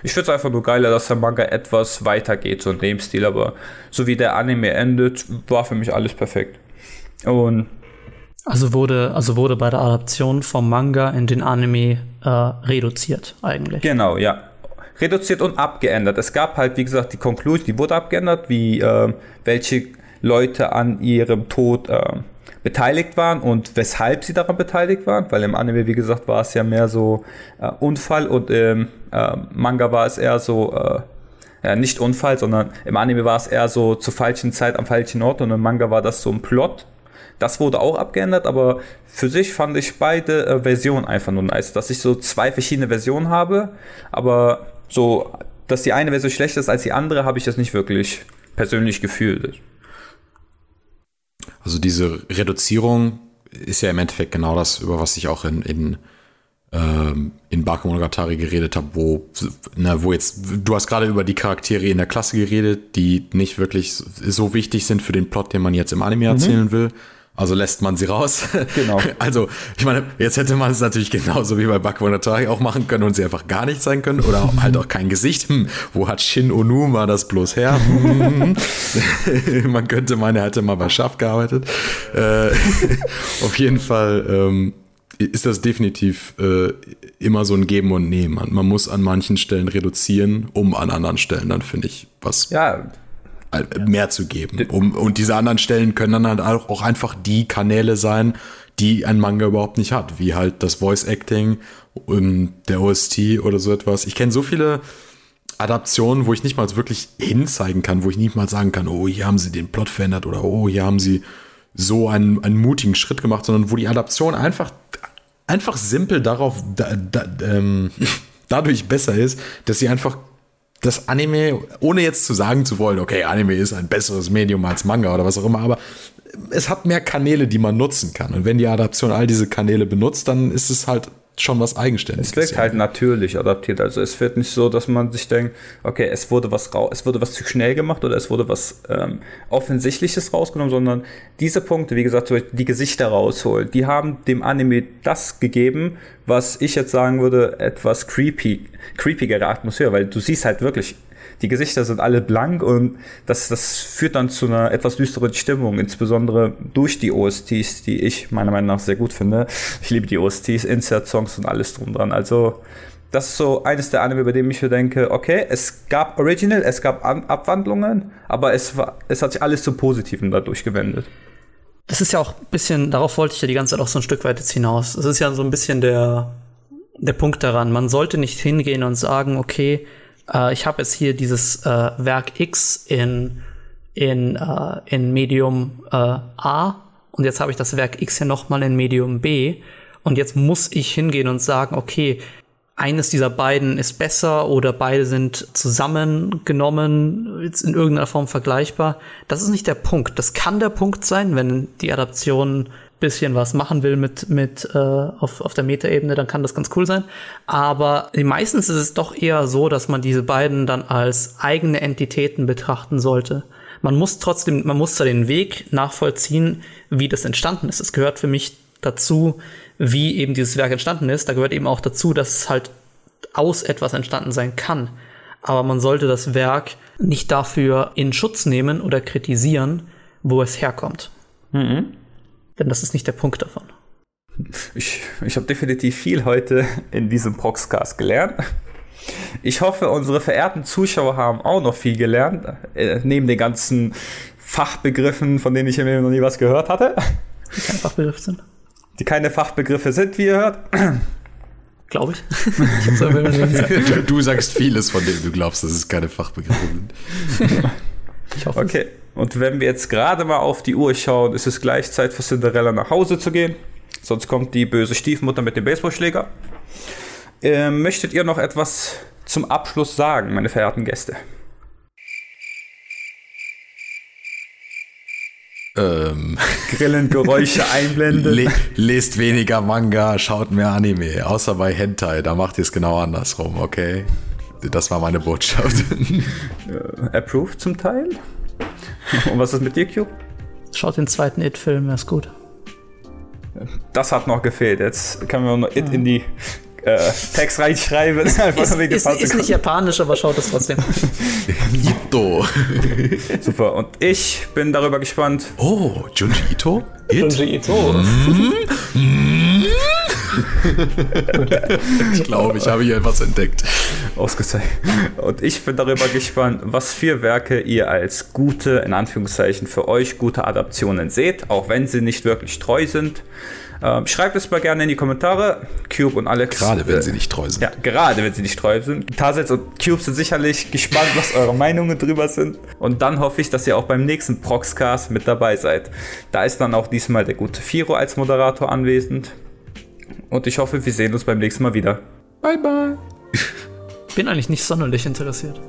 S1: ich finde es einfach nur geiler, dass der Manga etwas weiter geht, so in dem Stil, aber so wie der Anime endet, war für mich alles perfekt. Und
S2: also wurde, also wurde bei der Adaption vom Manga in den Anime äh, reduziert, eigentlich.
S1: Genau, ja. Reduziert und abgeändert. Es gab halt, wie gesagt, die Conclusion, die wurde abgeändert, wie äh, welche Leute an ihrem Tod äh, beteiligt waren und weshalb sie daran beteiligt waren, weil im Anime, wie gesagt, war es ja mehr so äh, Unfall und im äh, Manga war es eher so, äh, nicht Unfall, sondern im Anime war es eher so zur falschen Zeit am falschen Ort und im Manga war das so ein Plot. Das wurde auch abgeändert, aber für sich fand ich beide äh, Versionen einfach nur nice, dass ich so zwei verschiedene Versionen habe, aber so, dass die eine Version schlechter ist als die andere, habe ich das nicht wirklich persönlich gefühlt.
S3: Also diese Reduzierung ist ja im Endeffekt genau das, über was ich auch in, in, ähm, in Bakemonogatari geredet habe, wo, na, wo jetzt, du hast gerade über die Charaktere in der Klasse geredet, die nicht wirklich so wichtig sind für den Plot, den man jetzt im Anime erzählen mhm. will. Also lässt man sie raus. Genau. Also, ich meine, jetzt hätte man es natürlich genauso wie bei Bakumonatari auch machen können und sie einfach gar nicht sein können oder halt auch kein Gesicht. Hm, wo hat Shin Onuma das bloß her? Hm. man könnte meinen, er hätte mal bei Schaff gearbeitet. Äh, auf jeden Fall ähm, ist das definitiv äh, immer so ein Geben und Nehmen. Man, man muss an manchen Stellen reduzieren, um an anderen Stellen dann, finde ich, was
S1: ja,
S3: mehr zu geben. Um, und diese anderen Stellen können dann halt auch, auch einfach die Kanäle sein, die ein Manga überhaupt nicht hat, wie halt das Voice Acting und der OST oder so etwas. Ich kenne so viele Adaptionen, wo ich nicht mal wirklich hinzeigen kann, wo ich nicht mal sagen kann, oh, hier haben sie den Plot verändert oder oh, hier haben sie so einen, einen mutigen Schritt gemacht, sondern wo die Adaption einfach, einfach simpel darauf, da, da, ähm, dadurch besser ist, dass sie einfach das Anime, ohne jetzt zu sagen zu wollen, okay, Anime ist ein besseres Medium als Manga oder was auch immer, aber es hat mehr Kanäle, die man nutzen kann. Und wenn die Adaption all diese Kanäle benutzt, dann ist es halt schon was Eigenständiges.
S1: Es wirkt halt natürlich adaptiert. Also es wird nicht so, dass man sich denkt, okay, es wurde was rau es wurde was zu schnell gemacht oder es wurde was ähm, Offensichtliches rausgenommen, sondern diese Punkte, wie gesagt, die Gesichter rausholen, die haben dem Anime das gegeben, was ich jetzt sagen würde, etwas creepy, creepigere Atmosphäre, weil du siehst halt wirklich die Gesichter sind alle blank und das, das führt dann zu einer etwas düsteren Stimmung, insbesondere durch die OSTs, die ich meiner Meinung nach sehr gut finde. Ich liebe die OSTs, Insert-Songs und alles drum dran. Also, das ist so eines der Anime, bei dem ich mir denke, okay, es gab Original, es gab An Abwandlungen, aber es, war, es hat sich alles zum Positiven dadurch gewendet.
S2: Das ist ja auch ein bisschen, darauf wollte ich ja die ganze Zeit auch so ein Stück weit jetzt hinaus. Das ist ja so ein bisschen der, der Punkt daran. Man sollte nicht hingehen und sagen, okay, äh, ich habe jetzt hier dieses äh, Werk X in, in, äh, in Medium äh, A und jetzt habe ich das Werk X hier nochmal in Medium B und jetzt muss ich hingehen und sagen, okay, eines dieser beiden ist besser oder beide sind zusammengenommen, jetzt in irgendeiner Form vergleichbar. Das ist nicht der Punkt. Das kann der Punkt sein, wenn die Adaption bisschen was machen will mit, mit äh, auf, auf der Metaebene, dann kann das ganz cool sein. Aber meistens ist es doch eher so, dass man diese beiden dann als eigene Entitäten betrachten sollte. Man muss trotzdem, man muss da den Weg nachvollziehen, wie das entstanden ist. Es gehört für mich dazu, wie eben dieses Werk entstanden ist. Da gehört eben auch dazu, dass es halt aus etwas entstanden sein kann. Aber man sollte das Werk nicht dafür in Schutz nehmen oder kritisieren, wo es herkommt. Mhm. Denn das ist nicht der Punkt davon.
S1: Ich, ich habe definitiv viel heute in diesem Proxcast gelernt. Ich hoffe, unsere verehrten Zuschauer haben auch noch viel gelernt, äh, neben den ganzen Fachbegriffen, von denen ich mir noch nie was gehört hatte.
S2: Die keine Fachbegriffe sind.
S1: Die keine Fachbegriffe sind, wie ihr hört.
S2: Glaube ich.
S3: ich du, du sagst vieles, von dem du glaubst, dass es keine Fachbegriffe sind.
S1: Ich hoffe. Okay. Es. Und wenn wir jetzt gerade mal auf die Uhr schauen, ist es gleich Zeit für Cinderella nach Hause zu gehen. Sonst kommt die böse Stiefmutter mit dem Baseballschläger. Äh, möchtet ihr noch etwas zum Abschluss sagen, meine verehrten Gäste?
S3: Ähm.
S1: Grillengeräusche einblenden. Le
S3: lest weniger Manga, schaut mehr Anime. Außer bei Hentai, da macht ihr es genau andersrum, okay? Das war meine Botschaft.
S1: Äh, approved zum Teil? Und was ist mit dir, Cube?
S2: Schaut den zweiten It-Film, er ist gut.
S1: Das hat noch gefehlt. Jetzt können wir noch It in die äh, Text reinschreiben.
S2: Ist, ist, ist nicht japanisch, aber schaut es trotzdem.
S3: Ito.
S1: Super. Und ich bin darüber gespannt.
S3: Oh, Junji Ito?
S2: It? Junji Ito. Mm.
S3: Ich glaube, ich habe hier etwas entdeckt.
S1: Ausgezeichnet. Und ich bin darüber gespannt, was für Werke ihr als gute, in Anführungszeichen für euch gute Adaptionen seht, auch wenn sie nicht wirklich treu sind. Ähm, schreibt es mal gerne in die Kommentare. Cube und Alex.
S3: Gerade wenn äh, sie nicht treu sind.
S1: Ja, gerade wenn sie nicht treu sind. Tarsets und Cube sind sicherlich gespannt, was eure Meinungen drüber sind. Und dann hoffe ich, dass ihr auch beim nächsten Proxcast mit dabei seid. Da ist dann auch diesmal der gute Firo als Moderator anwesend. Und ich hoffe, wir sehen uns beim nächsten Mal wieder.
S3: Bye, bye.
S2: Bin eigentlich nicht sonderlich interessiert.